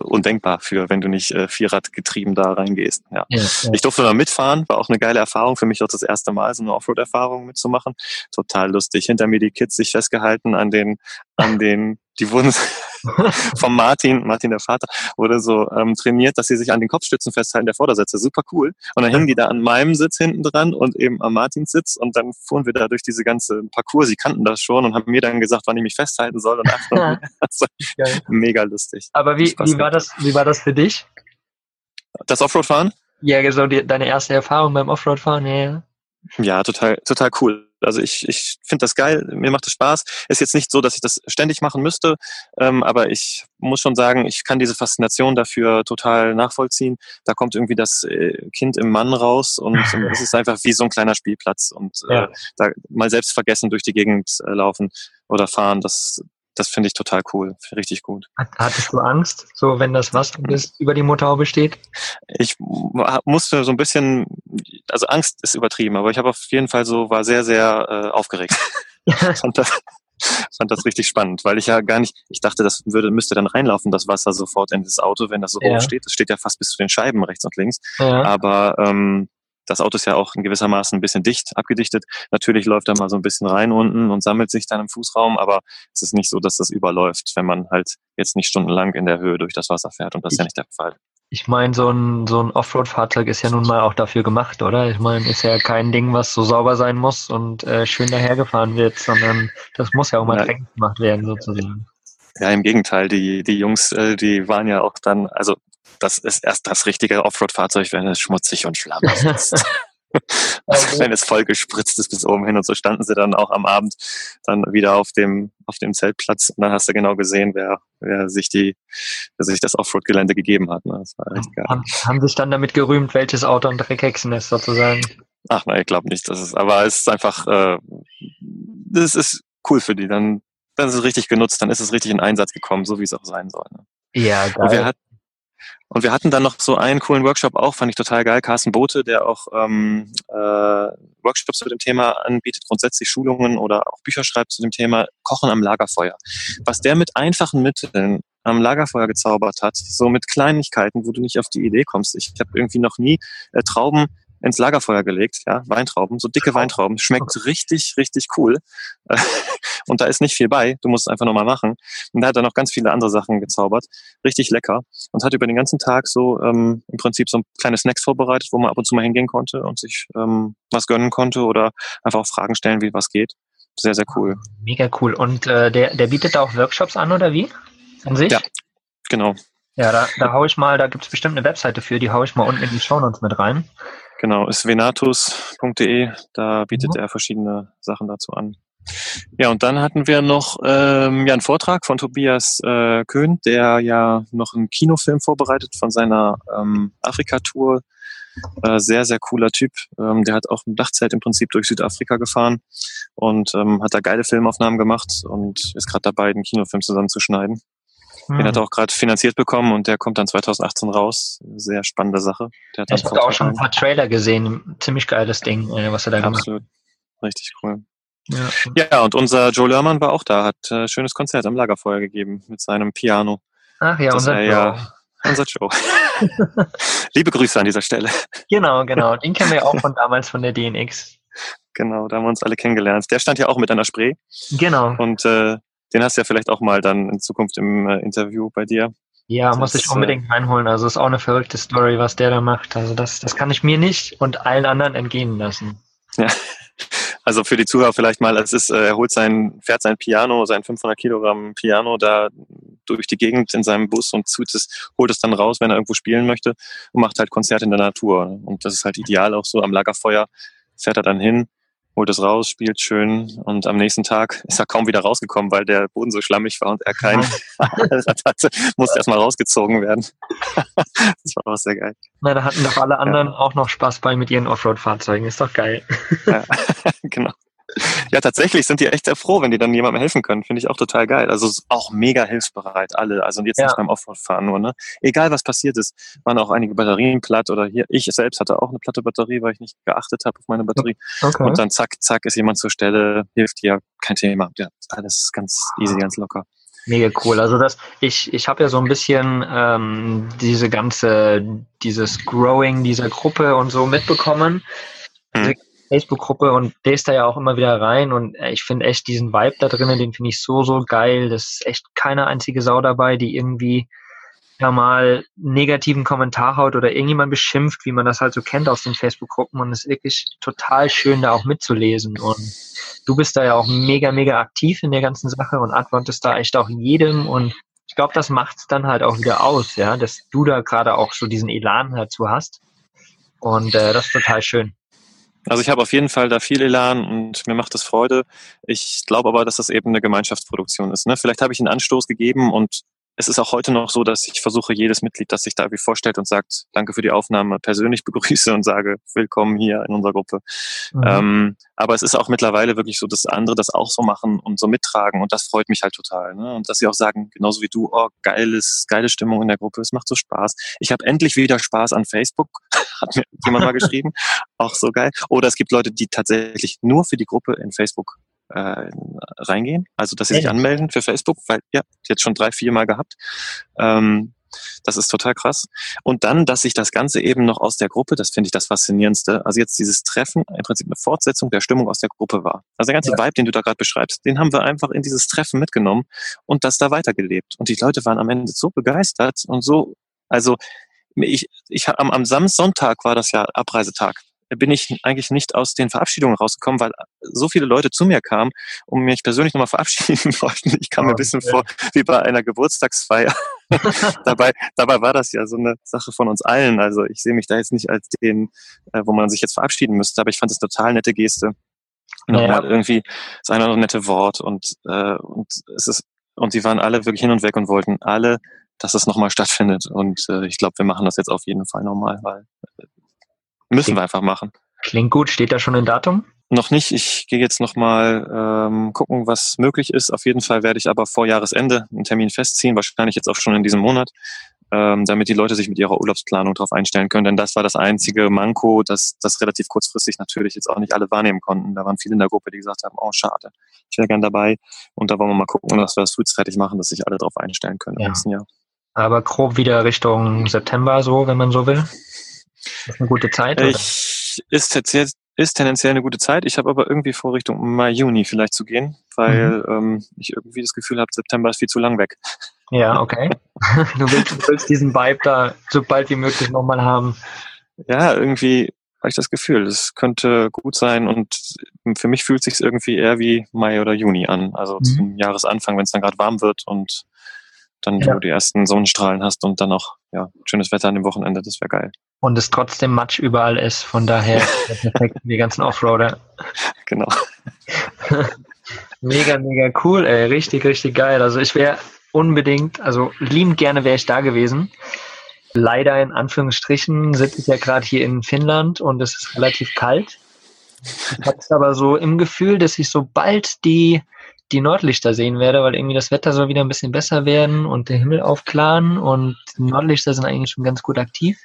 undenkbar für, wenn du nicht äh, Vierradgetrieben da reingehst. Ja. ja, ja. Ich durfte da mitfahren, war auch eine geile Erfahrung. Für mich auch das erste Mal so eine Offroad-Erfahrung mitzumachen. Total lustig. Hinter mir die Kids sich festgehalten an den, an den die wurden vom Martin, Martin der Vater, wurde so ähm, trainiert, dass sie sich an den Kopfstützen festhalten der Vordersätze. Super cool. Und dann hingen die da an meinem Sitz hinten dran und eben am Martins Sitz und dann fuhren wir da durch diese ganze Parcours. Sie kannten das schon und haben mir dann gesagt, wann ich mich festhalten soll. Und also, mega lustig. Aber wie, wie war das, wie war das für dich? Das Offroad-Fahren? Ja, so die, deine erste Erfahrung beim Offroad-Fahren, ja. Ja, total, total cool. Also ich, ich finde das geil, mir macht es Spaß. Ist jetzt nicht so, dass ich das ständig machen müsste, ähm, aber ich muss schon sagen, ich kann diese Faszination dafür total nachvollziehen. Da kommt irgendwie das äh, Kind im Mann raus und es ist einfach wie so ein kleiner Spielplatz und äh, da mal selbst vergessen durch die Gegend äh, laufen oder fahren, das, das finde ich total cool, richtig gut. Hattest du Angst, so wenn das was du bist, über die Motorhaube steht? Ich musste so ein bisschen, also Angst ist übertrieben, aber ich habe auf jeden Fall so, war sehr, sehr äh, aufgeregt. fand, das, fand das richtig spannend, weil ich ja gar nicht, ich dachte, das würde, müsste dann reinlaufen, das Wasser sofort in das Auto, wenn das so ja. hoch steht. Das steht ja fast bis zu den Scheiben rechts und links. Ja. Aber ähm, das Auto ist ja auch in gewissermaßen ein bisschen dicht abgedichtet. Natürlich läuft da mal so ein bisschen rein unten und sammelt sich dann im Fußraum, aber es ist nicht so, dass das überläuft, wenn man halt jetzt nicht stundenlang in der Höhe durch das Wasser fährt und das ist ja nicht der Fall. Ich meine, so ein, so ein Offroad-Fahrzeug ist ja nun mal auch dafür gemacht, oder? Ich meine, ist ja kein Ding, was so sauber sein muss und äh, schön dahergefahren wird, sondern das muss ja auch mal ja. dreckig gemacht werden, sozusagen. Ja, im Gegenteil, die, die Jungs, äh, die waren ja auch dann, also das ist erst das richtige Offroad-Fahrzeug, wenn es schmutzig und schlammig ist. also, wenn es voll gespritzt ist bis oben hin und so standen sie dann auch am Abend dann wieder auf dem auf dem Zeltplatz und dann hast du genau gesehen, wer wer sich die wer sich das Offroad-Gelände gegeben hat. Ne? Das war echt geil. Haben, haben sich dann damit gerühmt, welches Auto ein Dreckhexen ist sozusagen? Ach nein, ich glaube nicht. Das ist, aber es ist einfach, äh, das ist cool für die. Dann dann ist es richtig genutzt, dann ist es richtig in Einsatz gekommen, so wie es auch sein soll. Ne? Ja, geil. Und wir, hat, und wir hatten dann noch so einen coolen Workshop auch, fand ich total geil, Carsten Bote, der auch ähm, äh, Workshops zu dem Thema anbietet, grundsätzlich Schulungen oder auch Bücher schreibt zu dem Thema Kochen am Lagerfeuer. Was der mit einfachen Mitteln am Lagerfeuer gezaubert hat, so mit Kleinigkeiten, wo du nicht auf die Idee kommst. Ich habe irgendwie noch nie äh, Trauben ins Lagerfeuer gelegt, ja, Weintrauben, so dicke Weintrauben, schmeckt richtig, richtig cool. Und da ist nicht viel bei, du musst es einfach nochmal machen. Und da hat er noch ganz viele andere Sachen gezaubert, richtig lecker. Und hat über den ganzen Tag so ähm, im Prinzip so kleine Snacks vorbereitet, wo man ab und zu mal hingehen konnte und sich ähm, was gönnen konnte oder einfach auch Fragen stellen, wie was geht. Sehr, sehr cool. Mega cool. Und äh, der, der bietet da auch Workshops an oder wie? An sich? Ja, genau. Ja, da, da hau ich mal, da gibt es bestimmt eine Webseite für, die hau ich mal unten in die Show Notes mit rein. Genau, ist venatus.de, da bietet mhm. er verschiedene Sachen dazu an. Ja, und dann hatten wir noch ähm, ja, einen Vortrag von Tobias äh, Köhn, der ja noch einen Kinofilm vorbereitet von seiner ähm, Afrika-Tour. Äh, sehr, sehr cooler Typ. Ähm, der hat auch ein Dachzelt im Prinzip durch Südafrika gefahren und ähm, hat da geile Filmaufnahmen gemacht und ist gerade dabei, den Kinofilm zusammenzuschneiden. Hm. Den hat er auch gerade finanziert bekommen und der kommt dann 2018 raus. Sehr spannende Sache. Der hat ich habe auch schon ein paar Trailer gesehen. Ziemlich geiles Ding, äh, was er da Absolut. gemacht hat. Richtig cool. Ja. ja, und unser Joe Lerman war auch da, hat äh, schönes Konzert am Lagerfeuer gegeben mit seinem Piano. Ach ja, das unser Joe. Ja, unser Joe. Liebe Grüße an dieser Stelle. Genau, genau. Den kennen wir auch von damals von der DNX. Genau, da haben wir uns alle kennengelernt. Der stand ja auch mit einer Spree. Genau. Und äh, den hast du ja vielleicht auch mal dann in Zukunft im äh, Interview bei dir. Ja, das muss ich unbedingt äh, reinholen. Also ist auch eine verrückte Story, was der da macht. Also das, das kann ich mir nicht und allen anderen entgehen lassen. Ja, also für die Zuhörer vielleicht mal, es ist, äh, er holt sein, fährt sein Piano, sein 500 Kilogramm Piano da durch die Gegend in seinem Bus und zieht es, holt es dann raus, wenn er irgendwo spielen möchte und macht halt Konzerte in der Natur. Und das ist halt ideal auch so am Lagerfeuer fährt er dann hin, holt es raus, spielt schön und am nächsten Tag ist er kaum wieder rausgekommen, weil der Boden so schlammig war und er keinen hatte, musste erstmal rausgezogen werden. das war auch sehr geil. Na, da hatten doch alle anderen ja. auch noch Spaß bei mit ihren Offroad-Fahrzeugen, ist doch geil. ja, genau. Ja, tatsächlich sind die echt sehr froh, wenn die dann jemandem helfen können. Finde ich auch total geil. Also auch mega hilfsbereit, alle. Also jetzt ja. nicht beim Offroad-Fahren nur, ne? Egal was passiert ist, waren auch einige Batterien platt oder hier, ich selbst hatte auch eine platte Batterie, weil ich nicht geachtet habe auf meine Batterie. Okay. Und dann zack, zack, ist jemand zur Stelle, hilft dir, kein Thema. Ja, alles ganz easy, ganz locker. Mega cool. Also das, ich, ich habe ja so ein bisschen ähm, diese ganze, dieses Growing dieser Gruppe und so mitbekommen. Hm. Facebook-Gruppe und lese da ja auch immer wieder rein und äh, ich finde echt diesen Vibe da drinnen, den finde ich so, so geil. Das ist echt keine einzige Sau dabei, die irgendwie ja mal negativen Kommentar haut oder irgendjemand beschimpft, wie man das halt so kennt aus den Facebook-Gruppen und es ist wirklich total schön, da auch mitzulesen und du bist da ja auch mega, mega aktiv in der ganzen Sache und antwortest da echt auch jedem und ich glaube, das macht es dann halt auch wieder aus, ja, dass du da gerade auch so diesen Elan dazu hast und äh, das ist total schön. Also ich habe auf jeden Fall da viel Elan und mir macht das Freude. Ich glaube aber, dass das eben eine Gemeinschaftsproduktion ist. Ne? Vielleicht habe ich einen Anstoß gegeben und es ist auch heute noch so, dass ich versuche, jedes Mitglied, das sich da wie vorstellt und sagt, danke für die Aufnahme, persönlich begrüße und sage, willkommen hier in unserer Gruppe. Mhm. Ähm, aber es ist auch mittlerweile wirklich so, dass andere das auch so machen und so mittragen und das freut mich halt total. Ne? Und dass sie auch sagen, genauso wie du, oh, geiles, geile Stimmung in der Gruppe, es macht so Spaß. Ich habe endlich wieder Spaß an Facebook, hat mir jemand mal geschrieben, auch so geil. Oder es gibt Leute, die tatsächlich nur für die Gruppe in Facebook äh, reingehen. Also, dass sie sich anmelden für Facebook, weil ja, jetzt schon drei, vier Mal gehabt. Ähm, das ist total krass. Und dann, dass sich das Ganze eben noch aus der Gruppe, das finde ich das Faszinierendste, also jetzt dieses Treffen im Prinzip eine Fortsetzung der Stimmung aus der Gruppe war. Also der ganze ja. Vibe, den du da gerade beschreibst, den haben wir einfach in dieses Treffen mitgenommen und das da weitergelebt. Und die Leute waren am Ende so begeistert und so, also ich, ich am, am Samstag war das ja Abreisetag bin ich eigentlich nicht aus den Verabschiedungen rausgekommen, weil so viele Leute zu mir kamen und mich persönlich nochmal verabschieden wollten. Ich kam mir ein bisschen vor wie bei einer Geburtstagsfeier. dabei, dabei war das ja so eine Sache von uns allen. Also ich sehe mich da jetzt nicht als den, äh, wo man sich jetzt verabschieden müsste, aber ich fand es total nette Geste. Nochmal ja. irgendwie das eine oder nette Wort und, äh, und es ist und sie waren alle wirklich hin und weg und wollten alle, dass es nochmal stattfindet. Und äh, ich glaube, wir machen das jetzt auf jeden Fall nochmal, weil Müssen Klingt, wir einfach machen. Klingt gut. Steht da schon ein Datum? Noch nicht. Ich gehe jetzt nochmal ähm, gucken, was möglich ist. Auf jeden Fall werde ich aber vor Jahresende einen Termin festziehen, wahrscheinlich jetzt auch schon in diesem Monat, ähm, damit die Leute sich mit ihrer Urlaubsplanung darauf einstellen können. Denn das war das einzige Manko, dass das relativ kurzfristig natürlich jetzt auch nicht alle wahrnehmen konnten. Da waren viele in der Gruppe, die gesagt haben, oh schade, ich wäre gern dabei. Und da wollen wir mal gucken, dass wir das frühzeitig machen, dass sich alle darauf einstellen können ja. im nächsten Jahr. Aber grob wieder Richtung September so, wenn man so will. Das ist eine gute Zeit? Oder? Ich, ist, jetzt, ist tendenziell eine gute Zeit. Ich habe aber irgendwie vor, Richtung Mai, Juni vielleicht zu gehen, weil mhm. ähm, ich irgendwie das Gefühl habe, September ist viel zu lang weg. Ja, okay. du, willst, du willst diesen Vibe da so bald wie möglich nochmal haben. Ja, irgendwie habe ich das Gefühl, es könnte gut sein und für mich fühlt es sich irgendwie eher wie Mai oder Juni an, also mhm. zum Jahresanfang, wenn es dann gerade warm wird und dann ja. du die ersten Sonnenstrahlen hast und dann auch ja, schönes Wetter an dem Wochenende, das wäre geil. Und es trotzdem Matsch überall ist, von daher perfekt die ganzen Offroader. Genau. Mega, mega cool, ey. Richtig, richtig geil. Also ich wäre unbedingt, also liebend gerne wäre ich da gewesen. Leider in Anführungsstrichen sitze ich ja gerade hier in Finnland und es ist relativ kalt. Ich habe es aber so im Gefühl, dass ich sobald die, die Nordlichter sehen werde, weil irgendwie das Wetter soll wieder ein bisschen besser werden und der Himmel aufklaren und Nordlichter sind eigentlich schon ganz gut aktiv.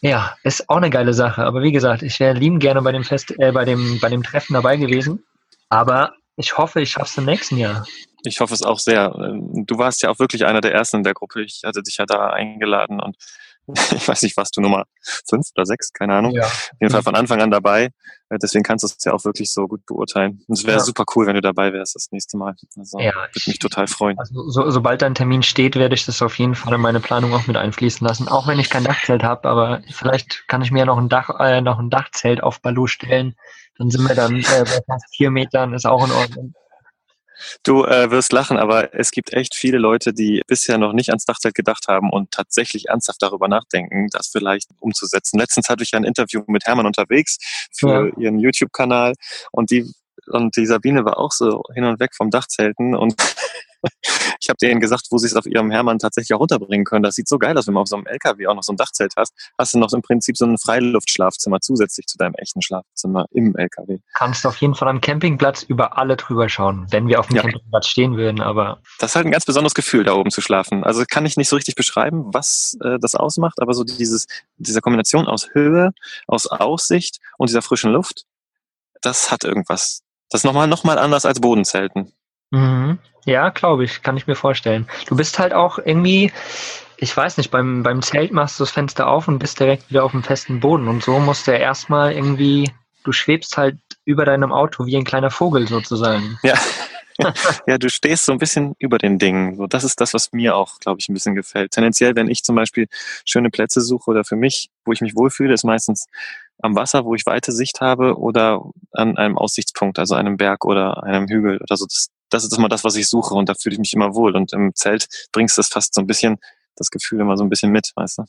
Ja, ist auch eine geile Sache. Aber wie gesagt, ich wäre lieben gerne bei dem Fest, äh, bei dem, bei dem Treffen dabei gewesen. Aber ich hoffe, ich schaffe es im nächsten Jahr. Ich hoffe es auch sehr. Du warst ja auch wirklich einer der ersten in der Gruppe. Ich hatte dich ja da eingeladen und ich weiß nicht, warst du Nummer fünf oder sechs, keine Ahnung. Ja. Auf jeden Fall von Anfang an dabei. Äh, deswegen kannst du es ja auch wirklich so gut beurteilen. Und es wäre ja. super cool, wenn du dabei wärst das nächste Mal. Also ja, würde mich total freuen. Also, so, sobald dein Termin steht, werde ich das auf jeden Fall in meine Planung auch mit einfließen lassen. Auch wenn ich kein Dachzelt habe, aber vielleicht kann ich mir noch ein Dach, äh, noch ein Dachzelt auf Balu stellen. Dann sind wir dann äh, bei fast vier Metern, ist auch in Ordnung. Du äh, wirst lachen, aber es gibt echt viele Leute, die bisher noch nicht ans Dachzelt gedacht haben und tatsächlich ernsthaft darüber nachdenken, das vielleicht umzusetzen. Letztens hatte ich ein Interview mit Hermann unterwegs für ja. ihren YouTube-Kanal und die und die Sabine war auch so hin und weg vom Dachzelten und ich habe denen gesagt, wo sie es auf ihrem Hermann tatsächlich auch runterbringen können. Das sieht so geil aus, wenn man auf so einem LKW auch noch so ein Dachzelt hast. Hast du noch im Prinzip so ein Freiluftschlafzimmer zusätzlich zu deinem echten Schlafzimmer im LKW. Kannst du auf jeden Fall am Campingplatz über alle drüber schauen, wenn wir auf dem ja. Campingplatz stehen würden, aber. Das ist halt ein ganz besonderes Gefühl, da oben zu schlafen. Also kann ich nicht so richtig beschreiben, was äh, das ausmacht, aber so dieses, diese Kombination aus Höhe, aus Aussicht und dieser frischen Luft, das hat irgendwas. Das ist nochmal noch mal anders als Bodenzelten. Mhm. Ja, glaube ich, kann ich mir vorstellen. Du bist halt auch irgendwie, ich weiß nicht, beim, beim Zelt machst du das Fenster auf und bist direkt wieder auf dem festen Boden. Und so musst du ja erstmal irgendwie, du schwebst halt über deinem Auto wie ein kleiner Vogel sozusagen. Ja. ja, du stehst so ein bisschen über den Dingen. So, das ist das, was mir auch, glaube ich, ein bisschen gefällt. Tendenziell, wenn ich zum Beispiel schöne Plätze suche oder für mich, wo ich mich wohlfühle, ist meistens am Wasser, wo ich weite Sicht habe oder an einem Aussichtspunkt, also einem Berg oder einem Hügel oder so. Das, das ist immer das, was ich suche und da fühle ich mich immer wohl. Und im Zelt bringst du das fast so ein bisschen, das Gefühl immer so ein bisschen mit, weißt du?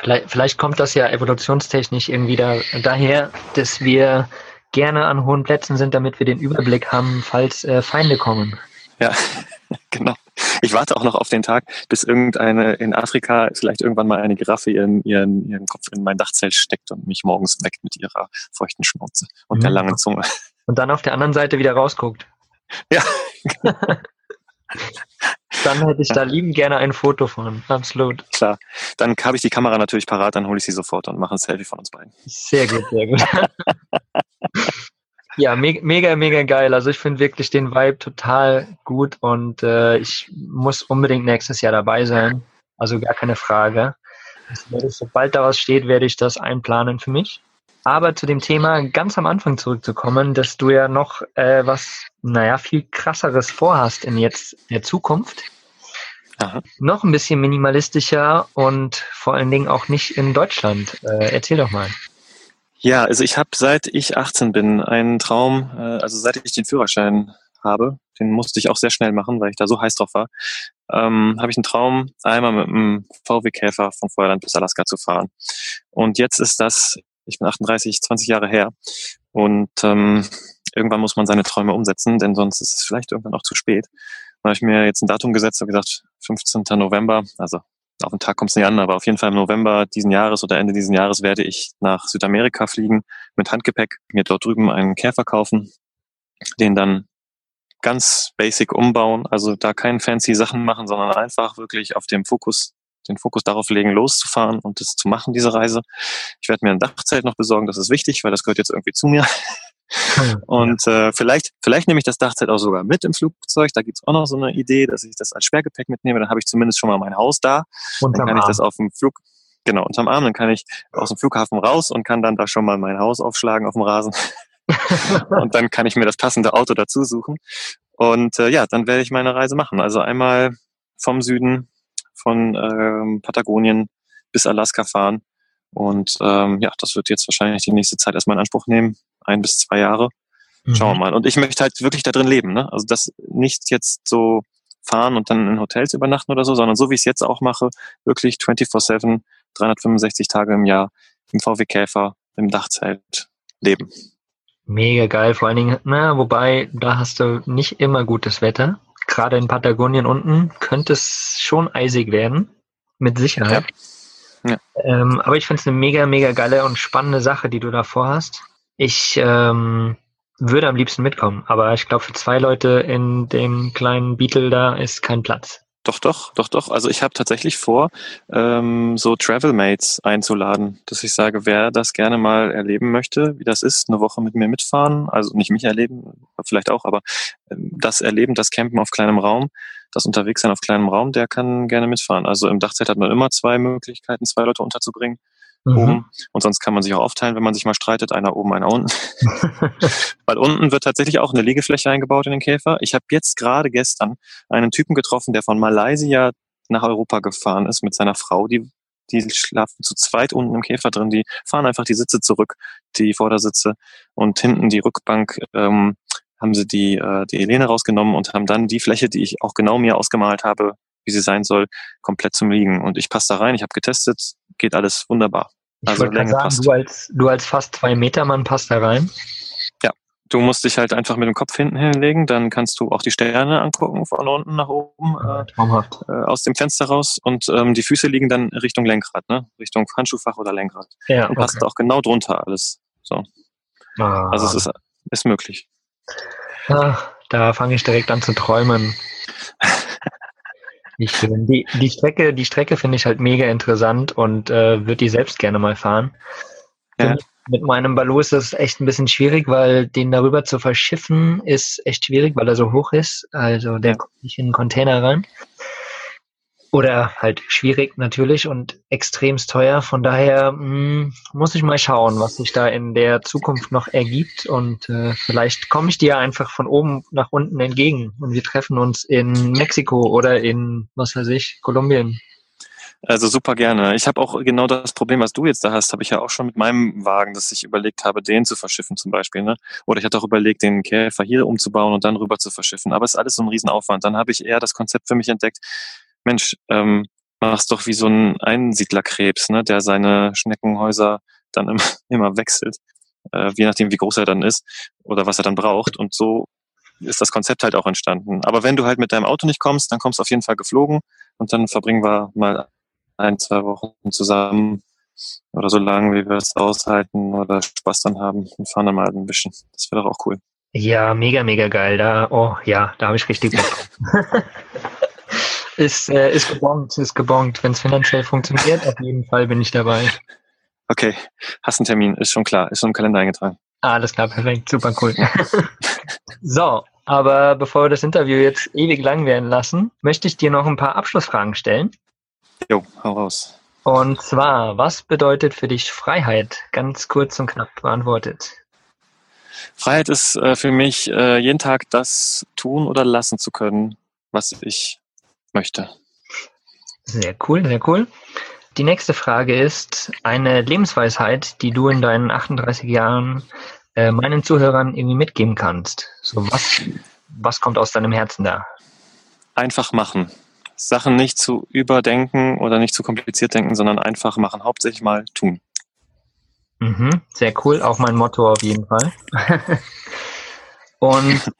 Vielleicht, vielleicht kommt das ja evolutionstechnisch irgendwie da, daher, dass wir gerne an hohen Plätzen sind, damit wir den Überblick haben, falls äh, Feinde kommen. Ja, genau. Ich warte auch noch auf den Tag, bis irgendeine in Afrika vielleicht irgendwann mal eine Giraffe ihren, ihren, ihren Kopf in mein Dachzelt steckt und mich morgens weckt mit ihrer feuchten Schnauze und mhm. der langen Zunge. Und dann auf der anderen Seite wieder rausguckt. Ja. dann hätte ich da lieben gerne ein Foto von. Absolut. Klar. Dann habe ich die Kamera natürlich parat, dann hole ich sie sofort und mache ein Selfie von uns beiden. Sehr gut, sehr gut. Ja, me mega, mega geil. Also ich finde wirklich den Vibe total gut und äh, ich muss unbedingt nächstes Jahr dabei sein. Also gar keine Frage. sobald da was steht, werde ich das einplanen für mich. Aber zu dem Thema ganz am Anfang zurückzukommen, dass du ja noch äh, was, naja, viel krasseres vorhast in jetzt der Zukunft. Aha. Noch ein bisschen minimalistischer und vor allen Dingen auch nicht in Deutschland. Äh, erzähl doch mal. Ja, also ich habe seit ich 18 bin einen Traum, äh, also seit ich den Führerschein habe, den musste ich auch sehr schnell machen, weil ich da so heiß drauf war, ähm, habe ich einen Traum, einmal mit einem VW-Käfer von Feuerland bis Alaska zu fahren. Und jetzt ist das ich bin 38, 20 Jahre her. Und ähm, irgendwann muss man seine Träume umsetzen, denn sonst ist es vielleicht irgendwann auch zu spät. Da habe ich mir jetzt ein Datum gesetzt und gesagt, 15. November, also auf den Tag kommt es nicht an, aber auf jeden Fall im November diesen Jahres oder Ende diesen Jahres werde ich nach Südamerika fliegen mit Handgepäck, mir dort drüben einen Käfer kaufen, den dann ganz basic umbauen, also da keinen fancy Sachen machen, sondern einfach wirklich auf dem Fokus den Fokus darauf legen, loszufahren und das zu machen, diese Reise. Ich werde mir ein Dachzelt noch besorgen, das ist wichtig, weil das gehört jetzt irgendwie zu mir. Und äh, vielleicht, vielleicht nehme ich das Dachzelt auch sogar mit im Flugzeug. Da gibt's auch noch so eine Idee, dass ich das als Sperrgepäck mitnehme. Dann habe ich zumindest schon mal mein Haus da. Und dann kann ich das auf dem Flug, genau, unterm Arm, dann kann ich aus dem Flughafen raus und kann dann da schon mal mein Haus aufschlagen auf dem Rasen. und dann kann ich mir das passende Auto dazu suchen. Und äh, ja, dann werde ich meine Reise machen. Also einmal vom Süden von ähm, Patagonien bis Alaska fahren. Und ähm, ja, das wird jetzt wahrscheinlich die nächste Zeit erstmal in Anspruch nehmen. Ein bis zwei Jahre. Schauen wir mhm. mal. Und ich möchte halt wirklich da drin leben. Ne? Also das nicht jetzt so fahren und dann in Hotels übernachten oder so, sondern so wie ich es jetzt auch mache, wirklich 24-7, 365 Tage im Jahr im VW Käfer, im Dachzelt leben. Mega geil, vor allen Dingen, na, wobei, da hast du nicht immer gutes Wetter. Gerade in Patagonien unten könnte es schon eisig werden. Mit Sicherheit. Ja. Ähm, aber ich finde es eine mega, mega geile und spannende Sache, die du da vorhast. Ich ähm, würde am liebsten mitkommen, aber ich glaube, für zwei Leute in dem kleinen Beetle da ist kein Platz. Doch, doch, doch, doch. Also ich habe tatsächlich vor, ähm, so Travelmates einzuladen, dass ich sage, wer das gerne mal erleben möchte, wie das ist, eine Woche mit mir mitfahren, also nicht mich erleben, vielleicht auch, aber ähm, das Erleben, das Campen auf kleinem Raum, das Unterwegssein auf kleinem Raum, der kann gerne mitfahren. Also im Dachzelt hat man immer zwei Möglichkeiten, zwei Leute unterzubringen. Mhm. Oben. Und sonst kann man sich auch aufteilen, wenn man sich mal streitet, einer oben, einer unten. Weil unten wird tatsächlich auch eine Liegefläche eingebaut in den Käfer. Ich habe jetzt gerade gestern einen Typen getroffen, der von Malaysia nach Europa gefahren ist mit seiner Frau. Die, die schlafen zu zweit unten im Käfer drin. Die fahren einfach die Sitze zurück, die Vordersitze und hinten die Rückbank. Ähm, haben sie die, äh, die Elene rausgenommen und haben dann die Fläche, die ich auch genau mir ausgemalt habe, wie sie sein soll, komplett zum Liegen. Und ich passe da rein, ich habe getestet, geht alles wunderbar. Ich Also Länge sagen, passt. du als, du als fast zwei Meter Mann passt da rein. Du musst dich halt einfach mit dem Kopf hinten hinlegen, dann kannst du auch die Sterne angucken, von unten nach oben, äh, Traumhaft. äh, aus dem Fenster raus und ähm, die Füße liegen dann Richtung Lenkrad, ne? Richtung Handschuhfach oder Lenkrad. Ja, Und passt auch genau drunter alles. So. Ah, Also es ist, ist möglich. ah, da fange ich direkt an zu träumen. Wie schön. Die, die Strecke, die Strecke finde ich halt mega interessant und äh, würde die selbst gerne mal fahren. Ja. Mit meinem Ballo ist das echt ein bisschen schwierig, weil den darüber zu verschiffen ist echt schwierig, weil er so hoch ist. Also der kommt nicht in einen Container rein. Oder halt schwierig natürlich und extremst teuer. Von daher mh, muss ich mal schauen, was sich da in der Zukunft noch ergibt. Und äh, vielleicht komme ich dir einfach von oben nach unten entgegen und wir treffen uns in Mexiko oder in, was weiß ich, Kolumbien. Also super gerne. Ich habe auch genau das Problem, was du jetzt da hast, habe ich ja auch schon mit meinem Wagen, dass ich überlegt habe, den zu verschiffen zum Beispiel. Ne? Oder ich hatte auch überlegt, den Käfer hier umzubauen und dann rüber zu verschiffen. Aber es ist alles so ein Riesenaufwand. Dann habe ich eher das Konzept für mich entdeckt, Mensch, ähm, mach's doch wie so ein Einsiedlerkrebs, ne? der seine Schneckenhäuser dann immer, immer wechselt, äh, je nachdem, wie groß er dann ist oder was er dann braucht. Und so ist das Konzept halt auch entstanden. Aber wenn du halt mit deinem Auto nicht kommst, dann kommst du auf jeden Fall geflogen und dann verbringen wir mal ein, zwei Wochen zusammen oder so lange, wie wir es aushalten oder Spaß dann haben und fahren dann mal ein bisschen. Das wäre doch auch cool. Ja, mega, mega geil. Da, oh ja, da habe ich richtig Bock. ist, äh, ist gebongt, ist gebongt. Wenn es finanziell funktioniert, auf jeden Fall bin ich dabei. Okay, hast einen Termin, ist schon klar, ist schon im Kalender eingetragen. Alles klar, perfekt, super cool. so, aber bevor wir das Interview jetzt ewig lang werden lassen, möchte ich dir noch ein paar Abschlussfragen stellen. Jo, hau raus. Und zwar, was bedeutet für dich Freiheit? Ganz kurz und knapp beantwortet. Freiheit ist äh, für mich, äh, jeden Tag das tun oder lassen zu können, was ich möchte. Sehr cool, sehr cool. Die nächste Frage ist eine Lebensweisheit, die du in deinen 38 Jahren äh, meinen Zuhörern irgendwie mitgeben kannst. So was, was kommt aus deinem Herzen da? Einfach machen. Sachen nicht zu überdenken oder nicht zu kompliziert denken, sondern einfach machen. Hauptsächlich mal tun. Mhm, sehr cool, auch mein Motto auf jeden Fall. Und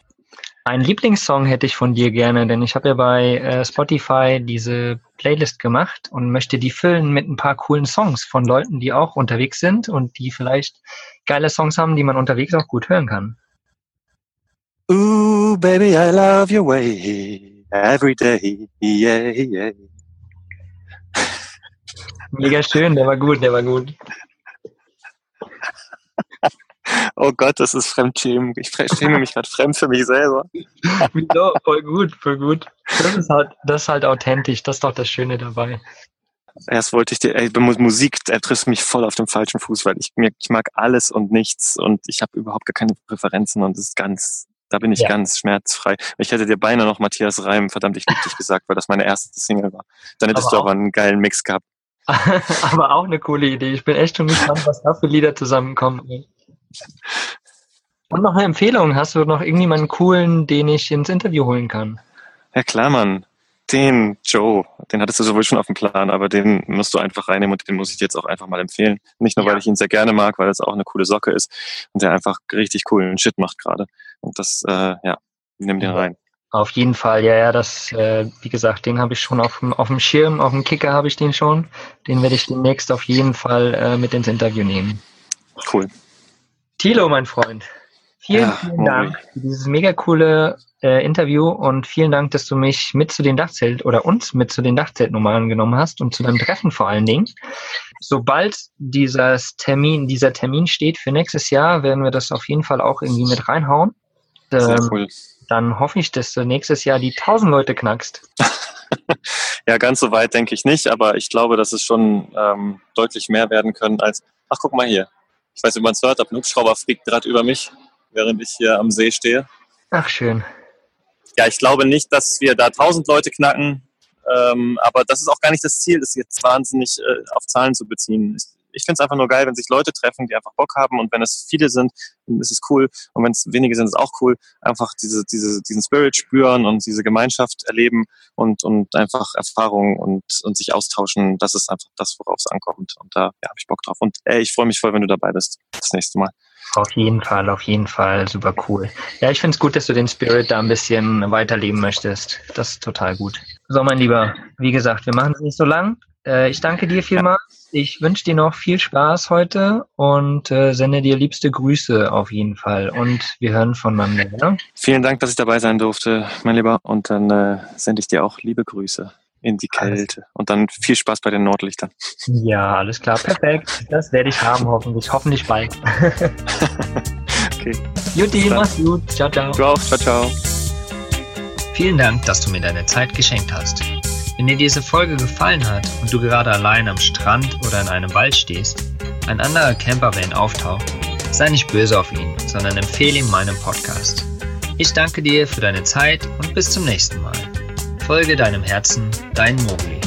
einen Lieblingssong hätte ich von dir gerne, denn ich habe ja bei äh, Spotify diese Playlist gemacht und möchte die füllen mit ein paar coolen Songs von Leuten, die auch unterwegs sind und die vielleicht geile Songs haben, die man unterwegs auch gut hören kann. Ooh, baby, I love your way every day. Yeah, yeah. Mega schön, der war gut, der war gut. Oh Gott, das ist Fremdschämen. Ich schäme mich gerade fremd für mich selber. Wieso? Voll gut, voll gut. Das ist halt, das ist halt authentisch, das ist doch das Schöne dabei. Erst wollte ich dir, ey, Musik, er trifft mich voll auf dem falschen Fuß, weil ich mir, ich mag alles und nichts und ich habe überhaupt gar keine Präferenzen und es ist ganz, da bin ich Ja. ganz schmerzfrei. Ich hätte dir beinahe noch Matthias Reim, verdammt, ich lieb dich gesagt, weil das meine erste Single war. Dann hättest Aber du auch- aber einen geilen Mix gehabt. Aber auch eine coole Idee. Ich bin echt schon gespannt, was da für Lieder zusammenkommen. Und noch eine Empfehlung. Hast du noch irgendjemanden coolen, den ich ins Interview holen kann? Ja klar, Mann. den Joe, den hattest du sowohl schon auf dem Plan, aber den musst du einfach reinnehmen und den muss ich dir jetzt auch einfach mal empfehlen. Nicht nur, ja. weil ich ihn sehr gerne mag, weil es auch eine coole Socke ist und der einfach richtig coolen Shit macht gerade. Und das, äh, ja, nimm den rein. Auf jeden Fall, ja, ja, das, äh, wie gesagt, den habe ich schon auf dem, auf dem Schirm, auf dem Kicker habe ich den schon. Den werde ich demnächst auf jeden Fall äh, mit ins Interview nehmen. Cool. Thilo, mein Freund, vielen, ja, vielen Dank für dieses mega coole äh, Interview und vielen Dank, dass du mich mit zu den Dachzelt oder uns mit zu den Dachzeltnummern genommen hast und zu deinem Treffen vor allen Dingen. Sobald dieses Termin, dieser Termin steht für nächstes Jahr, werden wir das auf jeden Fall auch irgendwie mit reinhauen. Sehr ähm, cool. Dann hoffe ich, dass du nächstes Jahr die 1000 Leute knackst. ja, ganz so weit denke ich nicht, aber ich glaube, dass es schon ähm, deutlich mehr werden können als, ach guck mal hier. Ich weiß nicht, ob man es hört, aber ein Hubschrauber fliegt gerade über mich, während ich hier am See stehe. Ach, schön ja, ich glaube nicht, dass wir da 1000 Leute knacken. Ähm, aber das ist auch gar nicht das Ziel, das jetzt wahnsinnig äh, auf Zahlen zu beziehen. Ich, ich finde es einfach nur geil, wenn sich Leute treffen, die einfach Bock haben und wenn es viele sind, dann ist es cool und wenn es wenige sind, ist es auch cool. Einfach diese, diese, diesen Spirit spüren und diese Gemeinschaft erleben und, und einfach Erfahrungen und, und sich austauschen. Das ist einfach das, worauf es ankommt und da ja, habe ich Bock drauf. Und ey, ich freue mich voll, wenn du dabei bist das nächste Mal. Auf jeden Fall, auf jeden Fall, super cool. Ja, ich finde es gut, dass du den Spirit da ein bisschen weiterleben möchtest. Das ist total gut. So, mein Lieber, wie gesagt, wir machen es nicht so lang. Äh, ich danke dir vielmals. Ich wünsche dir noch viel Spaß heute und äh, sende dir liebste Grüße auf jeden Fall. Und wir hören voneinander. Ja? Vielen Dank, dass ich dabei sein durfte, mein Lieber. Und dann äh, sende ich dir auch liebe Grüße in die Kälte. Und dann viel Spaß bei den Nordlichtern. Ja, alles klar, perfekt. Das werde ich haben, hoffentlich. Hoffentlich bald. okay. Juti, mach's gut. Ciao, ciao. Du auch. Ciao, ciao. Vielen Dank, dass du mir deine Zeit geschenkt hast. Wenn dir diese Folge gefallen hat und du gerade allein am Strand oder in einem Wald stehst, ein anderer Campervan auftaucht, sei nicht böse auf ihn, sondern empfehle ihm meinen Podcast. Ich danke dir für deine Zeit und bis zum nächsten Mal. Folge deinem Herzen, dein Mogli.